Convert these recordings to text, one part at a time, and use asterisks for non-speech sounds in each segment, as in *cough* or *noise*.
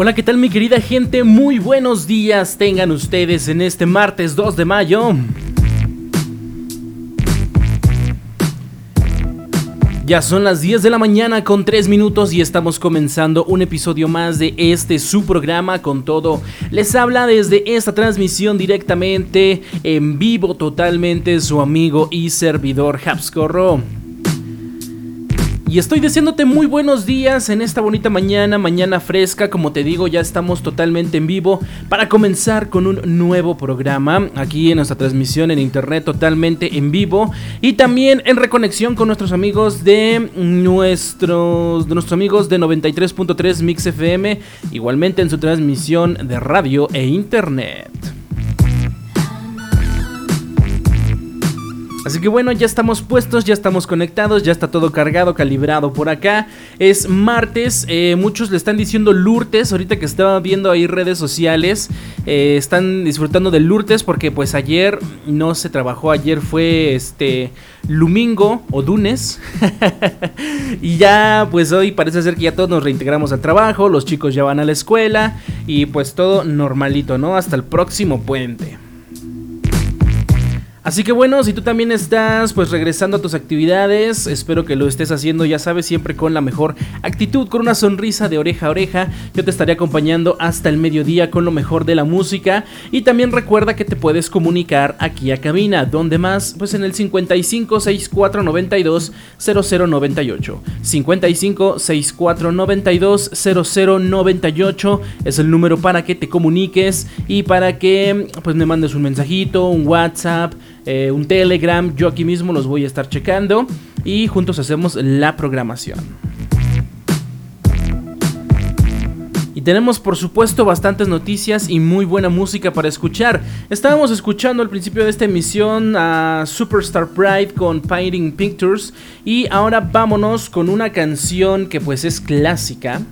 Hola, ¿qué tal mi querida gente? Muy buenos días tengan ustedes en este martes 2 de mayo. Ya son las 10 de la mañana con 3 minutos y estamos comenzando un episodio más de este su programa con todo. Les habla desde esta transmisión directamente en vivo totalmente su amigo y servidor Habscorro. Y estoy deseándote muy buenos días en esta bonita mañana, mañana fresca, como te digo, ya estamos totalmente en vivo para comenzar con un nuevo programa aquí en nuestra transmisión en internet totalmente en vivo y también en reconexión con nuestros amigos de nuestros de nuestros amigos de 93.3 Mix FM, igualmente en su transmisión de radio e internet. Así que bueno, ya estamos puestos, ya estamos conectados, ya está todo cargado, calibrado por acá. Es martes, eh, muchos le están diciendo Lourdes, ahorita que estaba viendo ahí redes sociales, eh, están disfrutando de Lourdes porque pues ayer no se trabajó, ayer fue este Lumingo o Dunes. *laughs* y ya pues hoy parece ser que ya todos nos reintegramos al trabajo, los chicos ya van a la escuela y pues todo normalito, ¿no? Hasta el próximo puente. Así que bueno, si tú también estás pues regresando a tus actividades, espero que lo estés haciendo, ya sabes, siempre con la mejor actitud, con una sonrisa de oreja a oreja. Yo te estaré acompañando hasta el mediodía con lo mejor de la música y también recuerda que te puedes comunicar aquí a cabina, donde más, pues en el 55 64 92 0098. 55 64 92 0098 es el número para que te comuniques y para que pues me mandes un mensajito, un WhatsApp eh, un Telegram. Yo aquí mismo los voy a estar checando y juntos hacemos la programación. Y tenemos por supuesto bastantes noticias y muy buena música para escuchar. Estábamos escuchando al principio de esta emisión a Superstar Pride con Painting Pictures y ahora vámonos con una canción que pues es clásica.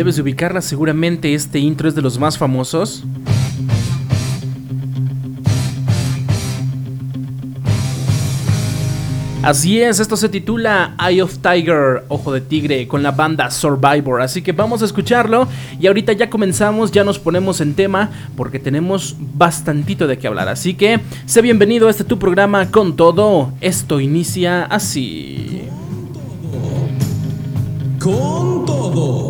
Debes ubicarla seguramente, este intro es de los más famosos. Así es, esto se titula Eye of Tiger, Ojo de Tigre, con la banda Survivor. Así que vamos a escucharlo y ahorita ya comenzamos, ya nos ponemos en tema porque tenemos bastantito de qué hablar. Así que sé bienvenido a este tu programa con todo. Esto inicia así. Con todo.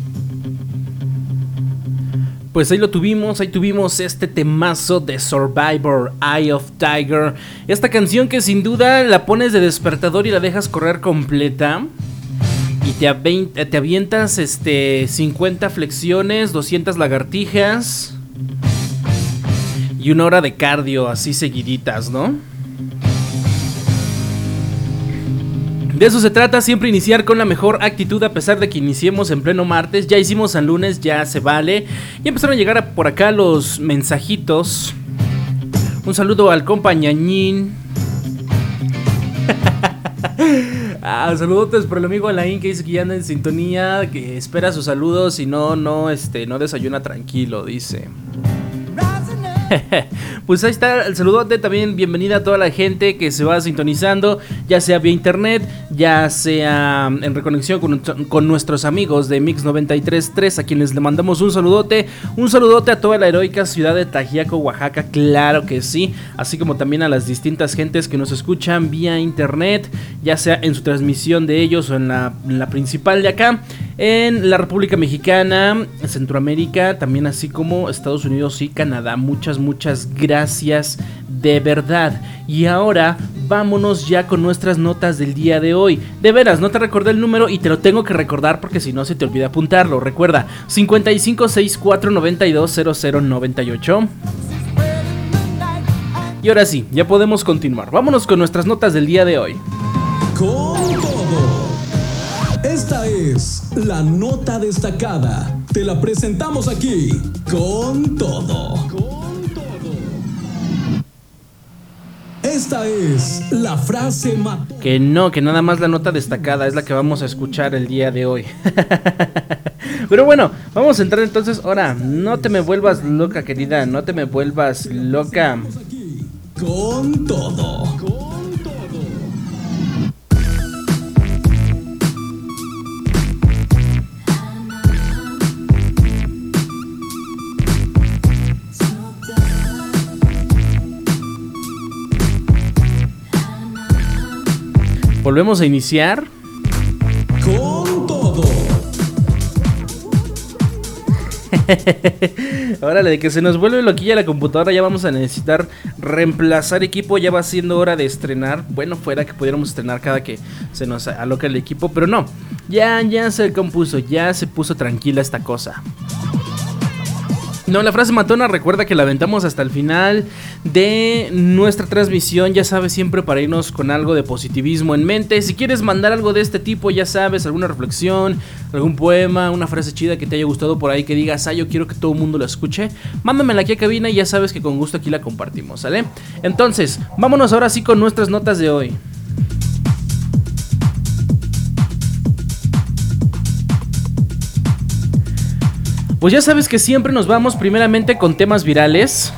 Pues ahí lo tuvimos, ahí tuvimos este temazo de Survivor, Eye of Tiger. Esta canción que sin duda la pones de despertador y la dejas correr completa. Y te, te avientas este, 50 flexiones, 200 lagartijas. Y una hora de cardio así seguiditas, ¿no? De eso se trata, siempre iniciar con la mejor actitud a pesar de que iniciemos en pleno martes. Ya hicimos San Lunes, ya se vale. Y empezaron a llegar por acá los mensajitos. Un saludo al compañañín. *laughs* ah, saludotes por el amigo Alain que dice que ya anda en sintonía, que espera sus saludos y no, no, este, no desayuna tranquilo, dice. *laughs* pues ahí está el saludote. También bienvenida a toda la gente que se va sintonizando, ya sea vía internet, ya sea en reconexión con, nuestros amigos de Mix 93.3, a quienes le mandamos un saludote. Un saludote a toda la heroica ciudad de Tajiaco, Oaxaca, claro que sí. Así como también a las distintas gentes que nos escuchan vía internet, ya sea en su transmisión de ellos o en la, en la principal de acá en la República Mexicana, Centroamérica, también así como Estados Unidos y Canadá. Muchas, muchas gracias de verdad. Y ahora vámonos ya con nuestras notas del día de hoy. De veras, no te recordé el número y te lo tengo que recordar porque si no se te olvida apuntarlo. Recuerda, 5564920098. Y ahora sí, ya podemos continuar. Vámonos con nuestras notas del día de hoy. Esta es la nota destacada. Te la presentamos aquí con todo. Esta es la frase Que no, que nada más la nota destacada es la que vamos a escuchar el día de hoy. *laughs* Pero bueno, vamos a entrar entonces. Ahora, no te me vuelvas loca, querida. No te me vuelvas loca. Con todo. Volvemos a iniciar. Con todo. *laughs* Órale, de que se nos vuelve loquilla la computadora, ya vamos a necesitar reemplazar equipo, ya va siendo hora de estrenar. Bueno, fuera que pudiéramos estrenar cada que se nos aloca el equipo, pero no. Ya, ya se compuso, ya se puso tranquila esta cosa. No, la frase matona recuerda que la aventamos hasta el final de nuestra transmisión. Ya sabes, siempre para irnos con algo de positivismo en mente. Si quieres mandar algo de este tipo, ya sabes, alguna reflexión, algún poema, una frase chida que te haya gustado por ahí, que digas, ah, yo quiero que todo el mundo la escuche, mándamela aquí a cabina y ya sabes que con gusto aquí la compartimos, ¿sale? Entonces, vámonos ahora sí con nuestras notas de hoy. Pues ya sabes que siempre nos vamos primeramente con temas virales.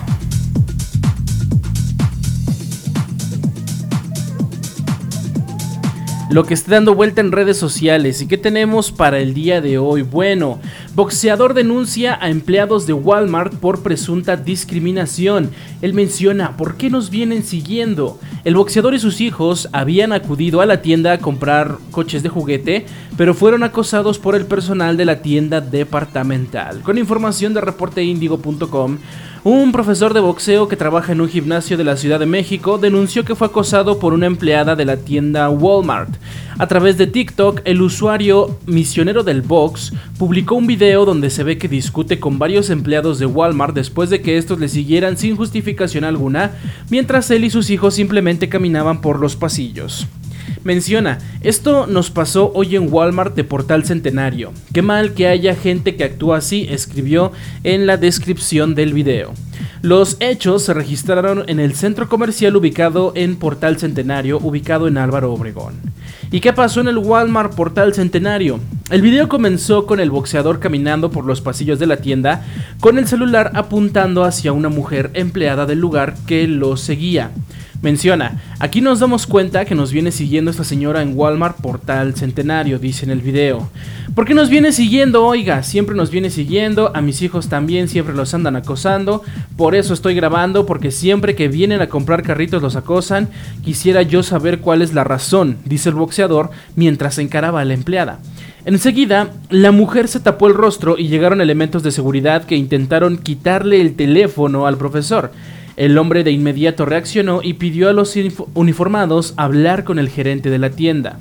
Lo que está dando vuelta en redes sociales. ¿Y qué tenemos para el día de hoy? Bueno, boxeador denuncia a empleados de Walmart por presunta discriminación. Él menciona, ¿por qué nos vienen siguiendo? El boxeador y sus hijos habían acudido a la tienda a comprar coches de juguete, pero fueron acosados por el personal de la tienda departamental. Con información de reporteindigo.com, un profesor de boxeo que trabaja en un gimnasio de la Ciudad de México denunció que fue acosado por una empleada de la tienda Walmart. A través de TikTok, el usuario misionero del box publicó un video donde se ve que discute con varios empleados de Walmart después de que estos le siguieran sin justificación alguna, mientras él y sus hijos simplemente caminaban por los pasillos. Menciona, esto nos pasó hoy en Walmart de Portal Centenario. Qué mal que haya gente que actúa así, escribió en la descripción del video. Los hechos se registraron en el centro comercial ubicado en Portal Centenario, ubicado en Álvaro Obregón. ¿Y qué pasó en el Walmart Portal Centenario? El video comenzó con el boxeador caminando por los pasillos de la tienda con el celular apuntando hacia una mujer empleada del lugar que lo seguía. Menciona, aquí nos damos cuenta que nos viene siguiendo esta señora en Walmart Portal Centenario, dice en el video. ¿Por qué nos viene siguiendo? Oiga, siempre nos viene siguiendo, a mis hijos también siempre los andan acosando, por eso estoy grabando, porque siempre que vienen a comprar carritos los acosan, quisiera yo saber cuál es la razón, dice el boxeador mientras encaraba a la empleada. Enseguida, la mujer se tapó el rostro y llegaron elementos de seguridad que intentaron quitarle el teléfono al profesor. El hombre de inmediato reaccionó y pidió a los uniformados hablar con el gerente de la tienda.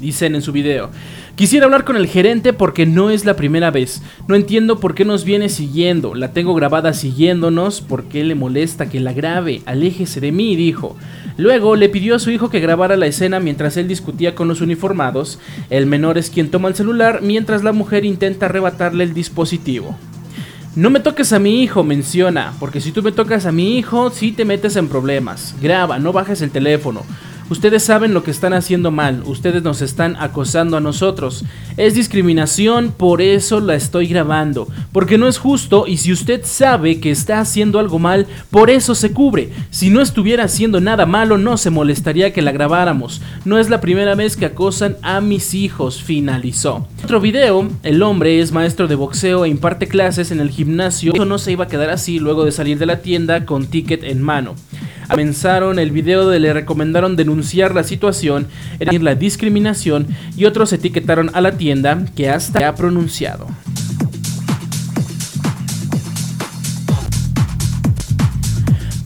Dicen en su video, quisiera hablar con el gerente porque no es la primera vez. No entiendo por qué nos viene siguiendo. La tengo grabada siguiéndonos. ¿Por qué le molesta que la grabe? Aléjese de mí, dijo. Luego le pidió a su hijo que grabara la escena mientras él discutía con los uniformados. El menor es quien toma el celular mientras la mujer intenta arrebatarle el dispositivo. No me toques a mi hijo, menciona, porque si tú me tocas a mi hijo, sí te metes en problemas. Graba, no bajes el teléfono. Ustedes saben lo que están haciendo mal, ustedes nos están acosando a nosotros. Es discriminación, por eso la estoy grabando, porque no es justo y si usted sabe que está haciendo algo mal, por eso se cubre. Si no estuviera haciendo nada malo, no se molestaría que la grabáramos. No es la primera vez que acosan a mis hijos, finalizó. Otro video, el hombre es maestro de boxeo e imparte clases en el gimnasio. Eso no se iba a quedar así luego de salir de la tienda con ticket en mano. Comenzaron el video de le recomendaron denunciar la situación, la discriminación y otros etiquetaron a la tienda que hasta ha pronunciado.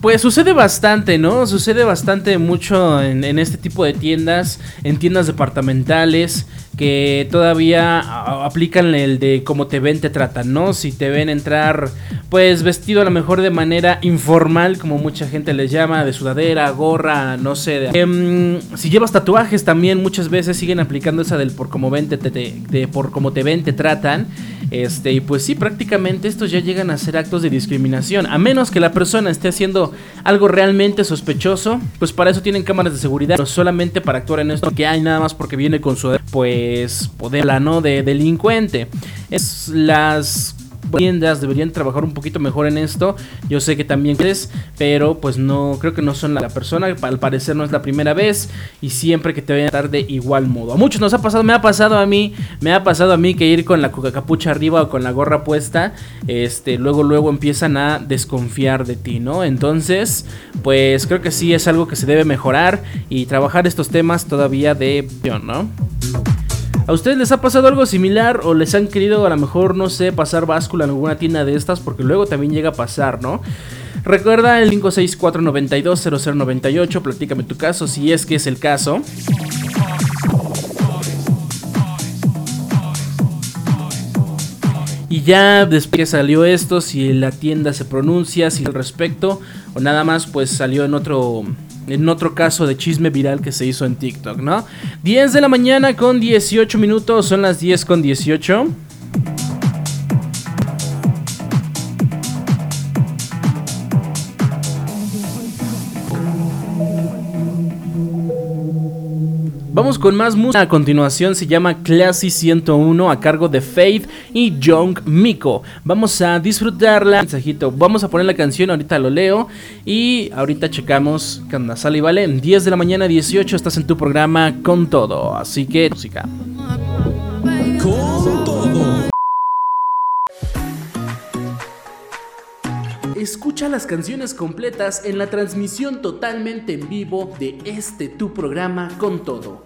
Pues sucede bastante, ¿no? Sucede bastante mucho en, en, este tipo de tiendas, en tiendas departamentales que todavía aplican el de cómo te ven, te tratan, ¿no? Si te ven entrar, pues vestido a lo mejor de manera informal, como mucha gente les llama, de sudadera, gorra, no sé. Em, si llevas tatuajes también, muchas veces siguen aplicando esa del por cómo ven, te, de por cómo te ven, te tratan. Este, y pues sí, prácticamente estos ya llegan a ser actos de discriminación. A menos que la persona esté haciendo algo realmente sospechoso, pues para eso tienen cámaras de seguridad, no solamente para actuar en esto que hay nada más porque viene con su pues poder plano de delincuente. Es las tiendas deberían trabajar un poquito mejor en esto. Yo sé que también crees, pero pues no creo que no son la persona, al parecer no es la primera vez y siempre que te vayan a dar de igual modo. A muchos nos ha pasado, me ha pasado a mí, me ha pasado a mí que ir con la capucha arriba o con la gorra puesta, este, luego luego empiezan a desconfiar de ti, ¿no? Entonces, pues creo que sí es algo que se debe mejorar y trabajar estos temas todavía de, ¿no? ¿A ustedes les ha pasado algo similar o les han querido a lo mejor, no sé, pasar báscula en alguna tienda de estas? Porque luego también llega a pasar, ¿no? Recuerda el 564-920098, platícame tu caso si es que es el caso. Y ya después que salió esto, si la tienda se pronuncia, si al respecto, o nada más pues salió en otro en otro caso de chisme viral que se hizo en TikTok, ¿no? 10 de la mañana con 18 minutos, son las 10 con 18. Vamos con más música. A continuación se llama Classy 101 a cargo de Faith y Young Miko. Vamos a disfrutarla. Mensajito. Vamos a poner la canción, ahorita lo leo. Y ahorita checamos onda. Sale y vale. 10 de la mañana, 18. Estás en tu programa con todo. Así que, música. Con todo. Escucha las canciones completas en la transmisión totalmente en vivo de este tu programa con todo.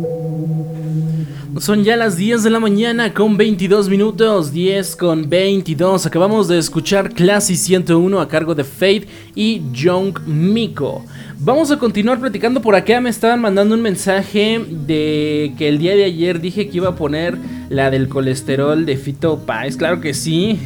Son ya las 10 de la mañana con 22 minutos, 10 con 22. Acabamos de escuchar Classy 101 a cargo de Fate y Young Miko. Vamos a continuar platicando por acá. Me estaban mandando un mensaje de que el día de ayer dije que iba a poner la del colesterol de Fito Paz. Claro que sí.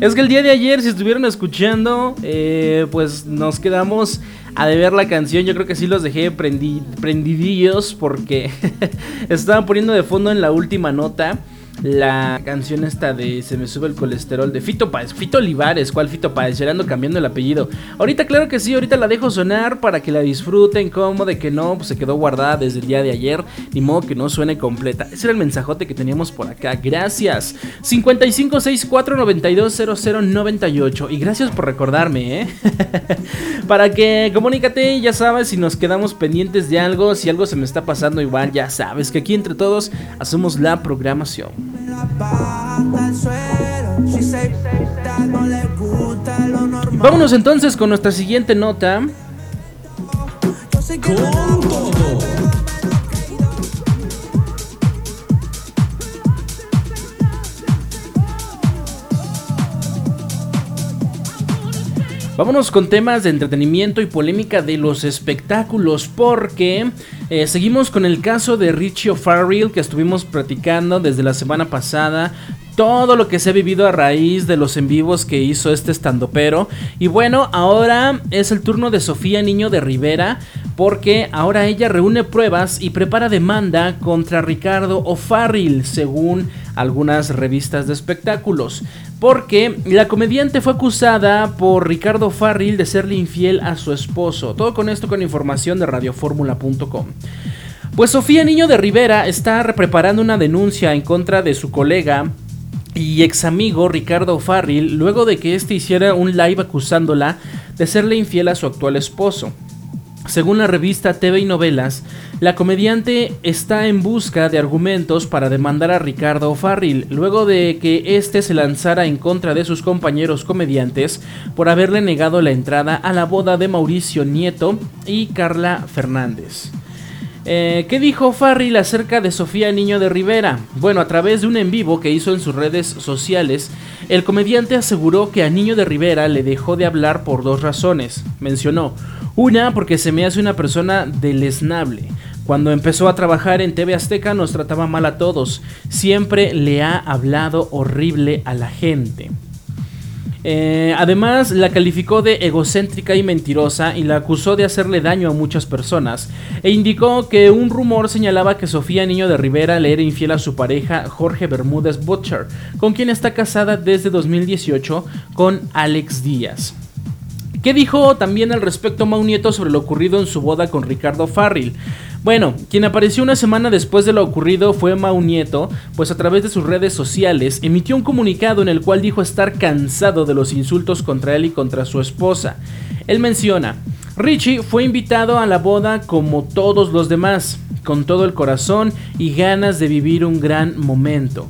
Es que el día de ayer, si estuvieron escuchando, eh, pues nos quedamos a de ver la canción. Yo creo que sí los dejé prendidillos porque *laughs* estaban poniendo de fondo en la última nota la canción esta de Se me sube el colesterol de Fito Páez, Fito Olivares, ¿cuál Fito Páez? Ya ando cambiando el apellido. Ahorita claro que sí, ahorita la dejo sonar para que la disfruten, como de que no, pues se quedó guardada desde el día de ayer, ni modo que no suene completa. Ese era el mensajote que teníamos por acá. Gracias. 5564920098 y gracias por recordarme, ¿eh? *laughs* para que comunícate, ya sabes, si nos quedamos pendientes de algo, si algo se me está pasando igual, ya sabes que aquí entre todos hacemos la programación. Vámonos entonces con nuestra siguiente nota. Vámonos con temas de entretenimiento y polémica de los espectáculos porque eh, seguimos con el caso de Richie O'Farrell que estuvimos platicando desde la semana pasada todo lo que se ha vivido a raíz de los en vivos que hizo este estandopero. Y bueno, ahora es el turno de Sofía Niño de Rivera, porque ahora ella reúne pruebas y prepara demanda contra Ricardo O'Farrill, según algunas revistas de espectáculos. Porque la comediante fue acusada por Ricardo O'Farrill de serle infiel a su esposo. Todo con esto con información de radioformula.com. Pues Sofía Niño de Rivera está preparando una denuncia en contra de su colega y ex amigo Ricardo Farril luego de que este hiciera un live acusándola de serle infiel a su actual esposo. Según la revista TV y Novelas, la comediante está en busca de argumentos para demandar a Ricardo Farril luego de que éste se lanzara en contra de sus compañeros comediantes por haberle negado la entrada a la boda de Mauricio Nieto y Carla Fernández. Eh, ¿Qué dijo Farril acerca de Sofía Niño de Rivera? Bueno, a través de un en vivo que hizo en sus redes sociales, el comediante aseguró que a Niño de Rivera le dejó de hablar por dos razones. Mencionó, una porque se me hace una persona deleznable. Cuando empezó a trabajar en TV Azteca nos trataba mal a todos. Siempre le ha hablado horrible a la gente. Eh, además, la calificó de egocéntrica y mentirosa y la acusó de hacerle daño a muchas personas. E indicó que un rumor señalaba que Sofía Niño de Rivera le era infiel a su pareja Jorge Bermúdez Butcher, con quien está casada desde 2018 con Alex Díaz. ¿Qué dijo también al respecto Mau Nieto sobre lo ocurrido en su boda con Ricardo Farril? Bueno, quien apareció una semana después de lo ocurrido fue Mau Nieto, pues a través de sus redes sociales emitió un comunicado en el cual dijo estar cansado de los insultos contra él y contra su esposa. Él menciona, Richie fue invitado a la boda como todos los demás, con todo el corazón y ganas de vivir un gran momento.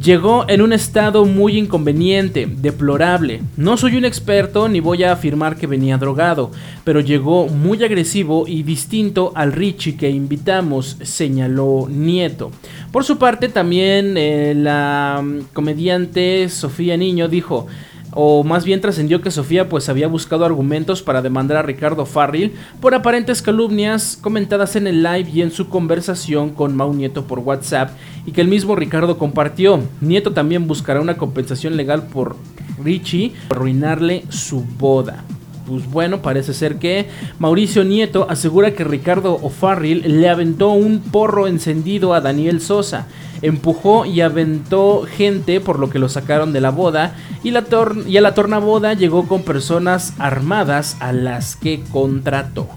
Llegó en un estado muy inconveniente, deplorable. No soy un experto ni voy a afirmar que venía drogado, pero llegó muy agresivo y distinto al Richie que invitamos, señaló Nieto. Por su parte, también eh, la mm, comediante Sofía Niño dijo, o más bien trascendió que Sofía pues había buscado argumentos para demandar a Ricardo Farril por aparentes calumnias comentadas en el live y en su conversación con Mau Nieto por WhatsApp y que el mismo Ricardo compartió. Nieto también buscará una compensación legal por Richie por arruinarle su boda. Pues bueno, parece ser que Mauricio Nieto asegura que Ricardo O'Farrill le aventó un porro encendido a Daniel Sosa empujó y aventó gente por lo que lo sacaron de la boda y, la y a la tornaboda llegó con personas armadas a las que contrató.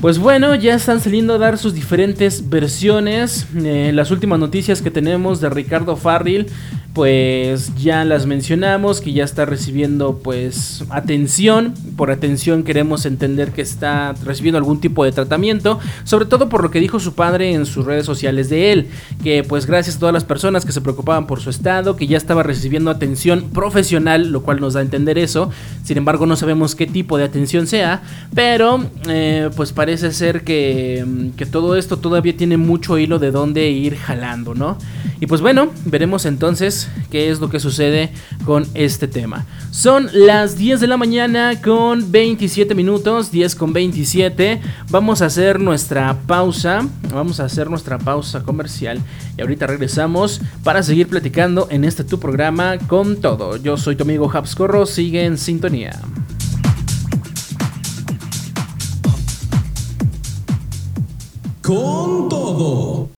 Pues bueno, ya están saliendo a dar sus diferentes versiones. Eh, las últimas noticias que tenemos de Ricardo Farril pues ya las mencionamos, que ya está recibiendo pues atención. Por atención queremos entender que está recibiendo algún tipo de tratamiento, sobre todo por lo que dijo su padre en sus redes sociales de él, que pues gracias a todas las personas que se preocupaban por su estado, que ya estaba recibiendo atención profesional, lo cual nos da a entender eso. Sin embargo, no sabemos qué tipo de atención sea, pero eh, pues parece ser que, que todo esto todavía tiene mucho hilo de dónde ir jalando, ¿no? Y pues bueno, veremos entonces qué es lo que sucede con este tema. Son las 10 de la mañana con 27 minutos, 10 con 27. Vamos a hacer nuestra pausa, vamos a hacer nuestra pausa comercial y ahorita regresamos para seguir platicando en este tu programa con todo. Yo soy tu amigo Habscorro, sigue en sintonía. Con todo.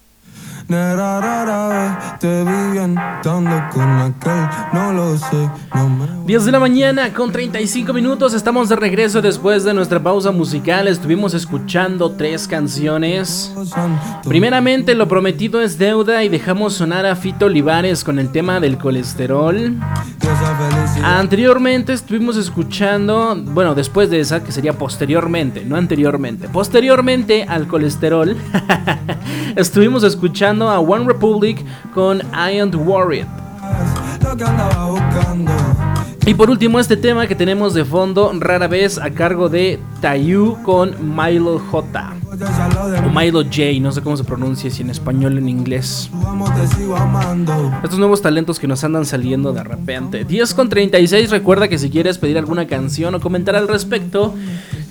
Te con no lo sé. 10 de la mañana con 35 minutos, estamos de regreso después de nuestra pausa musical. Estuvimos escuchando tres canciones. Primeramente, Lo prometido es deuda y dejamos sonar a Fito Olivares con el tema del colesterol. Anteriormente estuvimos escuchando, bueno, después de esa, que sería posteriormente, no anteriormente, posteriormente al colesterol, *laughs* estuvimos escuchando a One Republic con I Am Worried. Y por último, este tema que tenemos de fondo, rara vez a cargo de Tayu con Milo J. O Milo J, no sé cómo se pronuncia, si en español o en inglés. Estos nuevos talentos que nos andan saliendo de repente. 10 con 36, recuerda que si quieres pedir alguna canción o comentar al respecto,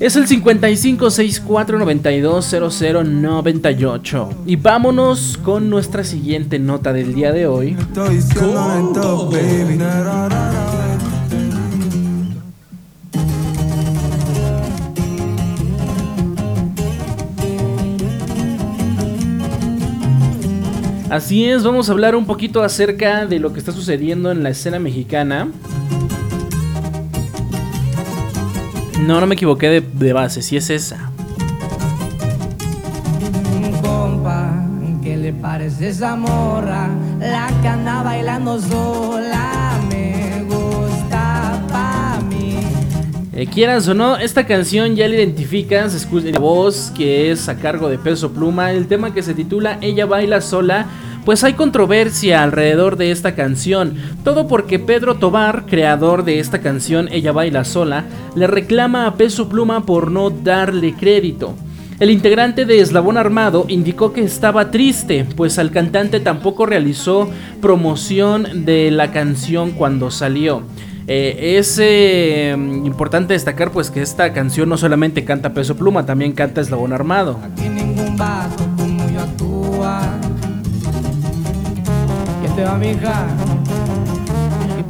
es el 5564920098. Y vámonos con nuestra siguiente nota del día de hoy. Así es, vamos a hablar un poquito acerca de lo que está sucediendo en la escena mexicana. No, no me equivoqué de, base, si es esa. Compa, ¿qué le parece esa? La que bailando sola Eh, quieras o no, esta canción ya la identificas, escucha la voz que es a cargo de Peso Pluma, el tema que se titula Ella baila sola pues hay controversia alrededor de esta canción, todo porque Pedro Tobar, creador de esta canción Ella baila sola, le reclama a Peso Pluma por no darle crédito. El integrante de Eslabón Armado indicó que estaba triste, pues al cantante tampoco realizó promoción de la canción cuando salió. Eh, es eh, importante destacar pues que esta canción no solamente canta Peso Pluma, también canta Eslabón Armado. Aquí ningún yo actúa.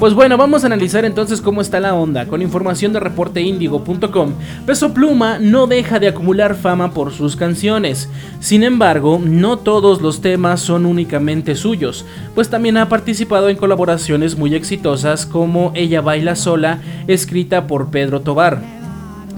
Pues bueno, vamos a analizar entonces cómo está la onda. Con información de reporteindigo.com, Peso Pluma no deja de acumular fama por sus canciones. Sin embargo, no todos los temas son únicamente suyos, pues también ha participado en colaboraciones muy exitosas como Ella baila sola, escrita por Pedro Tobar.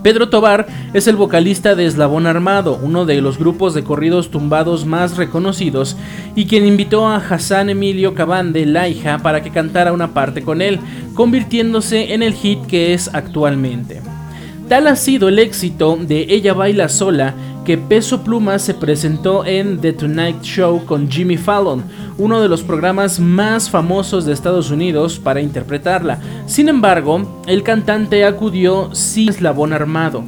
Pedro Tobar es el vocalista de Eslabón Armado, uno de los grupos de corridos tumbados más reconocidos, y quien invitó a Hassan Emilio Cabande Laija para que cantara una parte con él, convirtiéndose en el hit que es actualmente. Tal ha sido el éxito de Ella Baila Sola que Peso Pluma se presentó en The Tonight Show con Jimmy Fallon, uno de los programas más famosos de Estados Unidos para interpretarla. Sin embargo, el cantante acudió sin eslabón armado.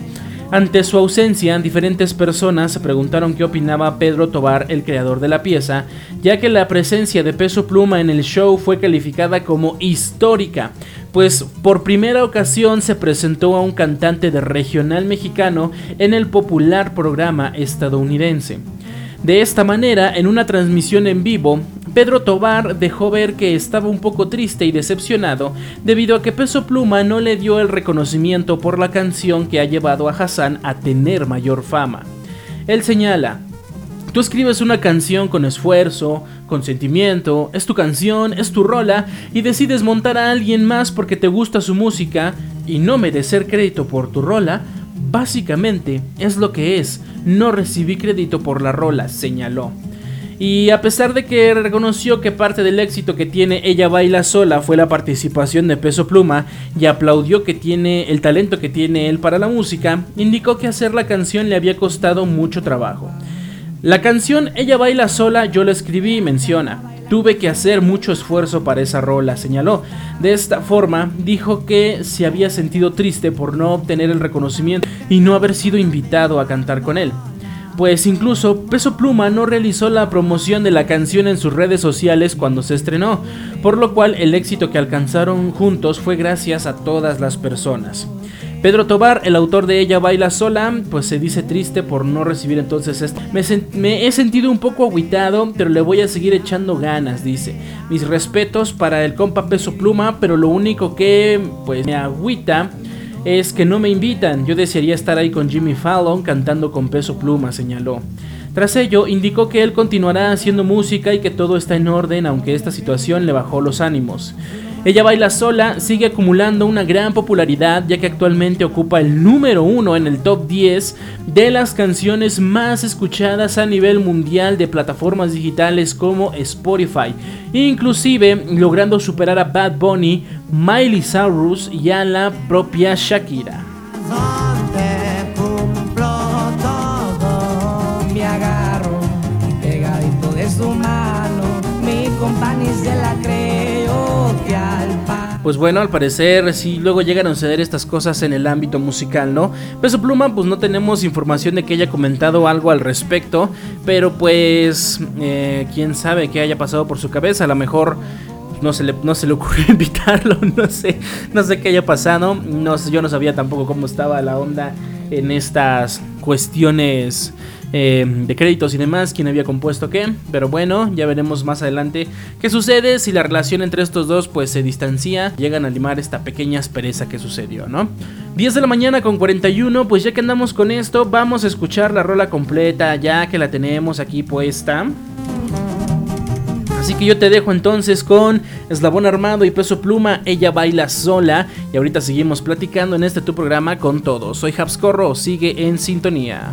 Ante su ausencia, diferentes personas preguntaron qué opinaba Pedro Tobar, el creador de la pieza, ya que la presencia de Peso Pluma en el show fue calificada como histórica, pues por primera ocasión se presentó a un cantante de regional mexicano en el popular programa estadounidense. De esta manera, en una transmisión en vivo, Pedro Tobar dejó ver que estaba un poco triste y decepcionado debido a que Peso Pluma no le dio el reconocimiento por la canción que ha llevado a Hassan a tener mayor fama. Él señala, Tú escribes una canción con esfuerzo, con sentimiento, es tu canción, es tu rola, y decides montar a alguien más porque te gusta su música y no merecer crédito por tu rola, básicamente es lo que es, no recibí crédito por la rola, señaló. Y a pesar de que reconoció que parte del éxito que tiene Ella Baila Sola fue la participación de Peso Pluma y aplaudió que tiene el talento que tiene él para la música, indicó que hacer la canción le había costado mucho trabajo. La canción Ella Baila Sola yo la escribí y menciona. Tuve que hacer mucho esfuerzo para esa rola, señaló. De esta forma, dijo que se había sentido triste por no obtener el reconocimiento y no haber sido invitado a cantar con él pues incluso Peso Pluma no realizó la promoción de la canción en sus redes sociales cuando se estrenó, por lo cual el éxito que alcanzaron juntos fue gracias a todas las personas. Pedro Tobar, el autor de Ella Baila Sola, pues se dice triste por no recibir entonces esto. Me, he sentido un poco aguitado, pero le voy a seguir echando ganas, dice. Mis respetos para el compa Peso Pluma, pero lo único que pues me agüita es que no me invitan. Yo desearía estar ahí con Jimmy Fallon cantando con peso pluma, señaló. Tras ello, indicó que él continuará haciendo música y que todo está en orden, aunque esta situación le bajó los ánimos. Ella baila sola, sigue acumulando una gran popularidad ya que actualmente ocupa el número uno en el top 10 de las canciones más escuchadas a nivel mundial de plataformas digitales como Spotify, inclusive logrando superar a Bad Bunny, Miley Cyrus y a la propia Shakira. Pues bueno, al parecer sí luego llegan a suceder estas cosas en el ámbito musical, ¿no? Peso Pluma, pues no tenemos información de que haya comentado algo al respecto, pero pues eh, quién sabe qué haya pasado por su cabeza, a lo mejor no se le, no se le ocurrió *laughs* invitarlo, no sé, no sé qué haya pasado, no yo no sabía tampoco cómo estaba la onda en estas cuestiones eh, de créditos y demás, quién había compuesto qué. Pero bueno, ya veremos más adelante qué sucede si la relación entre estos dos pues se distancia, llegan a limar esta pequeña aspereza que sucedió, ¿no? 10 de la mañana con 41, pues ya que andamos con esto, vamos a escuchar la rola completa ya que la tenemos aquí puesta. Así que yo te dejo entonces con Eslabón Armado y Peso Pluma, ella baila sola. Y ahorita seguimos platicando en este tu programa con todos. Soy Habscorro, sigue en sintonía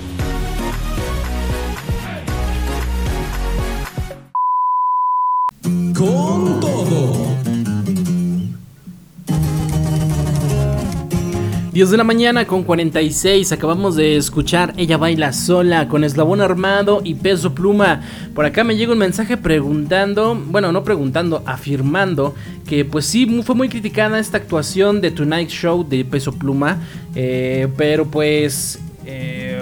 Con todo. 10 de la mañana con 46, acabamos de escuchar Ella baila sola con eslabón armado y peso pluma. Por acá me llega un mensaje preguntando, bueno, no preguntando, afirmando que pues sí, fue muy criticada esta actuación de Tonight Show de peso pluma, eh, pero pues... Eh,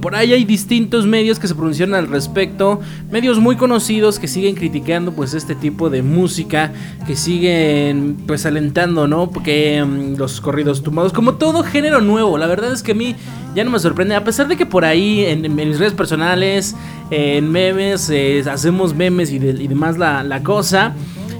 por ahí hay distintos medios que se pronunciaron al respecto, medios muy conocidos que siguen criticando pues este tipo de música, que siguen pues alentando, ¿no? Porque mm, los corridos tumbados, como todo género nuevo, la verdad es que a mí ya no me sorprende, a pesar de que por ahí en, mis redes personales, en memes, eh, hacemos memes y, demás la, la cosa.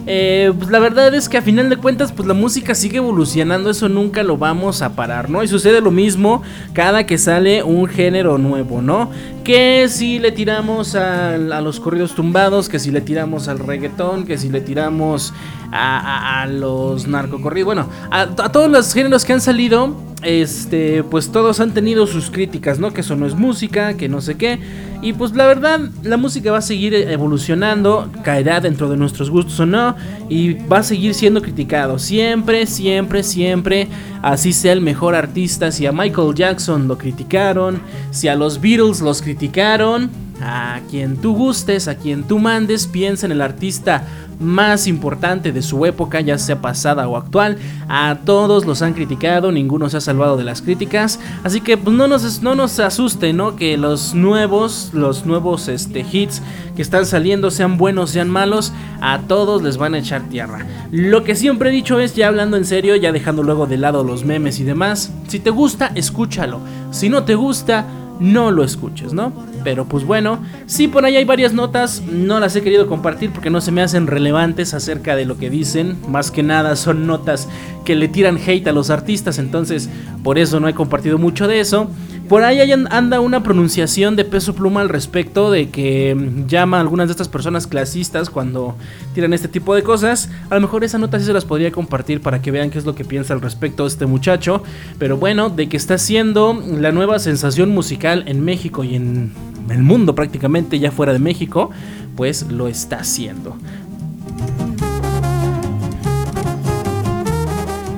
Eh, pues la verdad es que a final de cuentas, pues la música sigue evolucionando, eso nunca lo vamos a parar, ¿no? Y sucede lo mismo cada que sale un género nuevo, ¿no? Que si le tiramos a, los corridos tumbados, que si le tiramos al reggaetón, que si le tiramos a, los narcocorridos, bueno, a todos los géneros que han salido este, pues todos han tenido sus críticas, ¿no? Que eso no es música, que no sé qué. Y pues la verdad, la música va a seguir evolucionando, caerá dentro de nuestros gustos o no, y va a seguir siendo criticado. Siempre, siempre, siempre, así sea el mejor artista. Si a Michael Jackson lo criticaron, si a los Beatles los criticaron, a quien tú gustes, a quien tú mandes, piensa en el artista más importante de su época, ya sea pasada o actual. A todos los han criticado, ninguno se ha salvado de las críticas. Así que pues, no, nos, no nos asuste, ¿no? Que los nuevos, los nuevos este, hits que están saliendo, sean buenos, sean malos, a todos les van a echar tierra. Lo que siempre he dicho es, ya hablando en serio, ya dejando luego de lado los memes y demás, si te gusta, escúchalo. Si no te gusta, no lo escuches, ¿no? Pero pues bueno, sí por ahí hay varias notas, no las he querido compartir porque no se me hacen relevantes acerca de lo que dicen, más que nada son notas que le tiran hate a los artistas, entonces por eso no he compartido mucho de eso. Por ahí anda una pronunciación de peso pluma al respecto de que mm, llama a algunas de estas personas clasistas cuando tiran este tipo de cosas. A lo mejor esa nota sí se las podría compartir para que vean qué es lo que piensa al respecto este muchacho. Pero bueno, de que está siendo la nueva sensación musical en México y en el mundo prácticamente, ya fuera de México, pues lo está haciendo.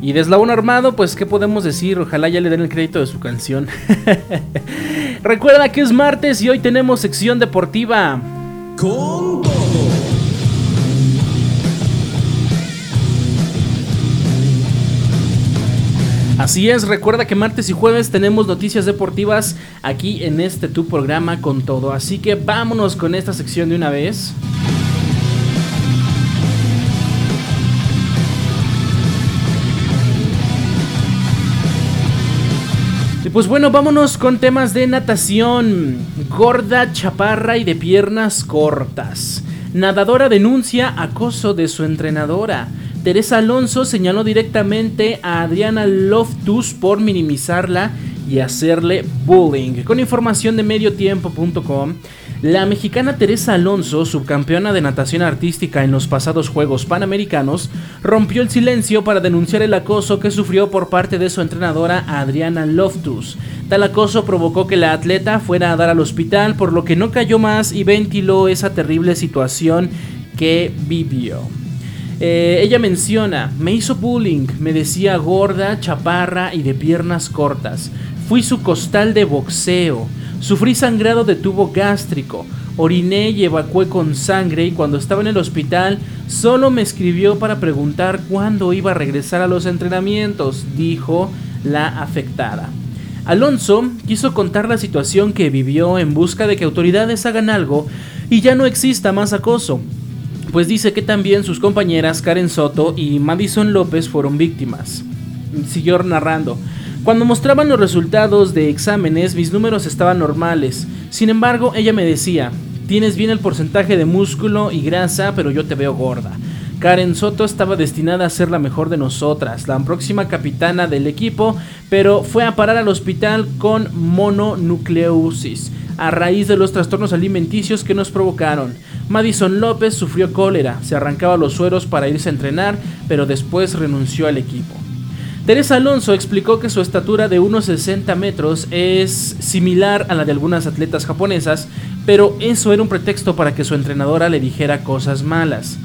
Y de Armado, pues, ¿qué podemos decir? Ojalá ya le den el crédito de su canción. *laughs* Recuerda que es martes y hoy tenemos sección deportiva. Con. Así es, recuerda que martes y jueves tenemos noticias deportivas aquí en este tu programa con todo. Así que vámonos con esta sección de una vez. pues bueno, vámonos con temas de natación. Gorda, chaparra y de piernas cortas. Nadadora denuncia acoso de su entrenadora. Teresa Alonso señaló directamente a Adriana Loftus por minimizarla y hacerle bullying. Con información de mediotiempo.com, la mexicana Teresa Alonso, subcampeona de natación artística en los pasados Juegos Panamericanos, rompió el silencio para denunciar el acoso que sufrió por parte de su entrenadora Adriana Loftus. Tal acoso provocó que la atleta fuera a dar al hospital, por lo que no cayó más y ventiló esa terrible situación que vivió. Eh, ella menciona, me hizo bullying, me decía gorda, chaparra y de piernas cortas. Fui su costal de boxeo. Sufrí sangrado de tubo gástrico. Oriné y evacué con sangre y cuando estaba en el hospital solo me escribió para preguntar cuándo iba a regresar a los entrenamientos, dijo la afectada. Alonso quiso contar la situación que vivió en busca de que autoridades hagan algo y ya no exista más acoso, pues dice que también sus compañeras Karen Soto y Madison López fueron víctimas. Siguió narrando. Cuando mostraban los resultados de exámenes, mis números estaban normales. Sin embargo, ella me decía, tienes bien el porcentaje de músculo y grasa, pero yo te veo gorda. Karen Soto estaba destinada a ser la mejor de nosotras, la próxima capitana del equipo, pero fue a parar al hospital con mononucleosis a raíz de los trastornos alimenticios que nos provocaron. Madison López sufrió cólera, se arrancaba los sueros para irse a entrenar, pero después renunció al equipo. Teresa Alonso explicó que su estatura de unos 60 metros es similar a la de algunas atletas japonesas, pero eso era un pretexto para que su entrenadora le dijera cosas malas.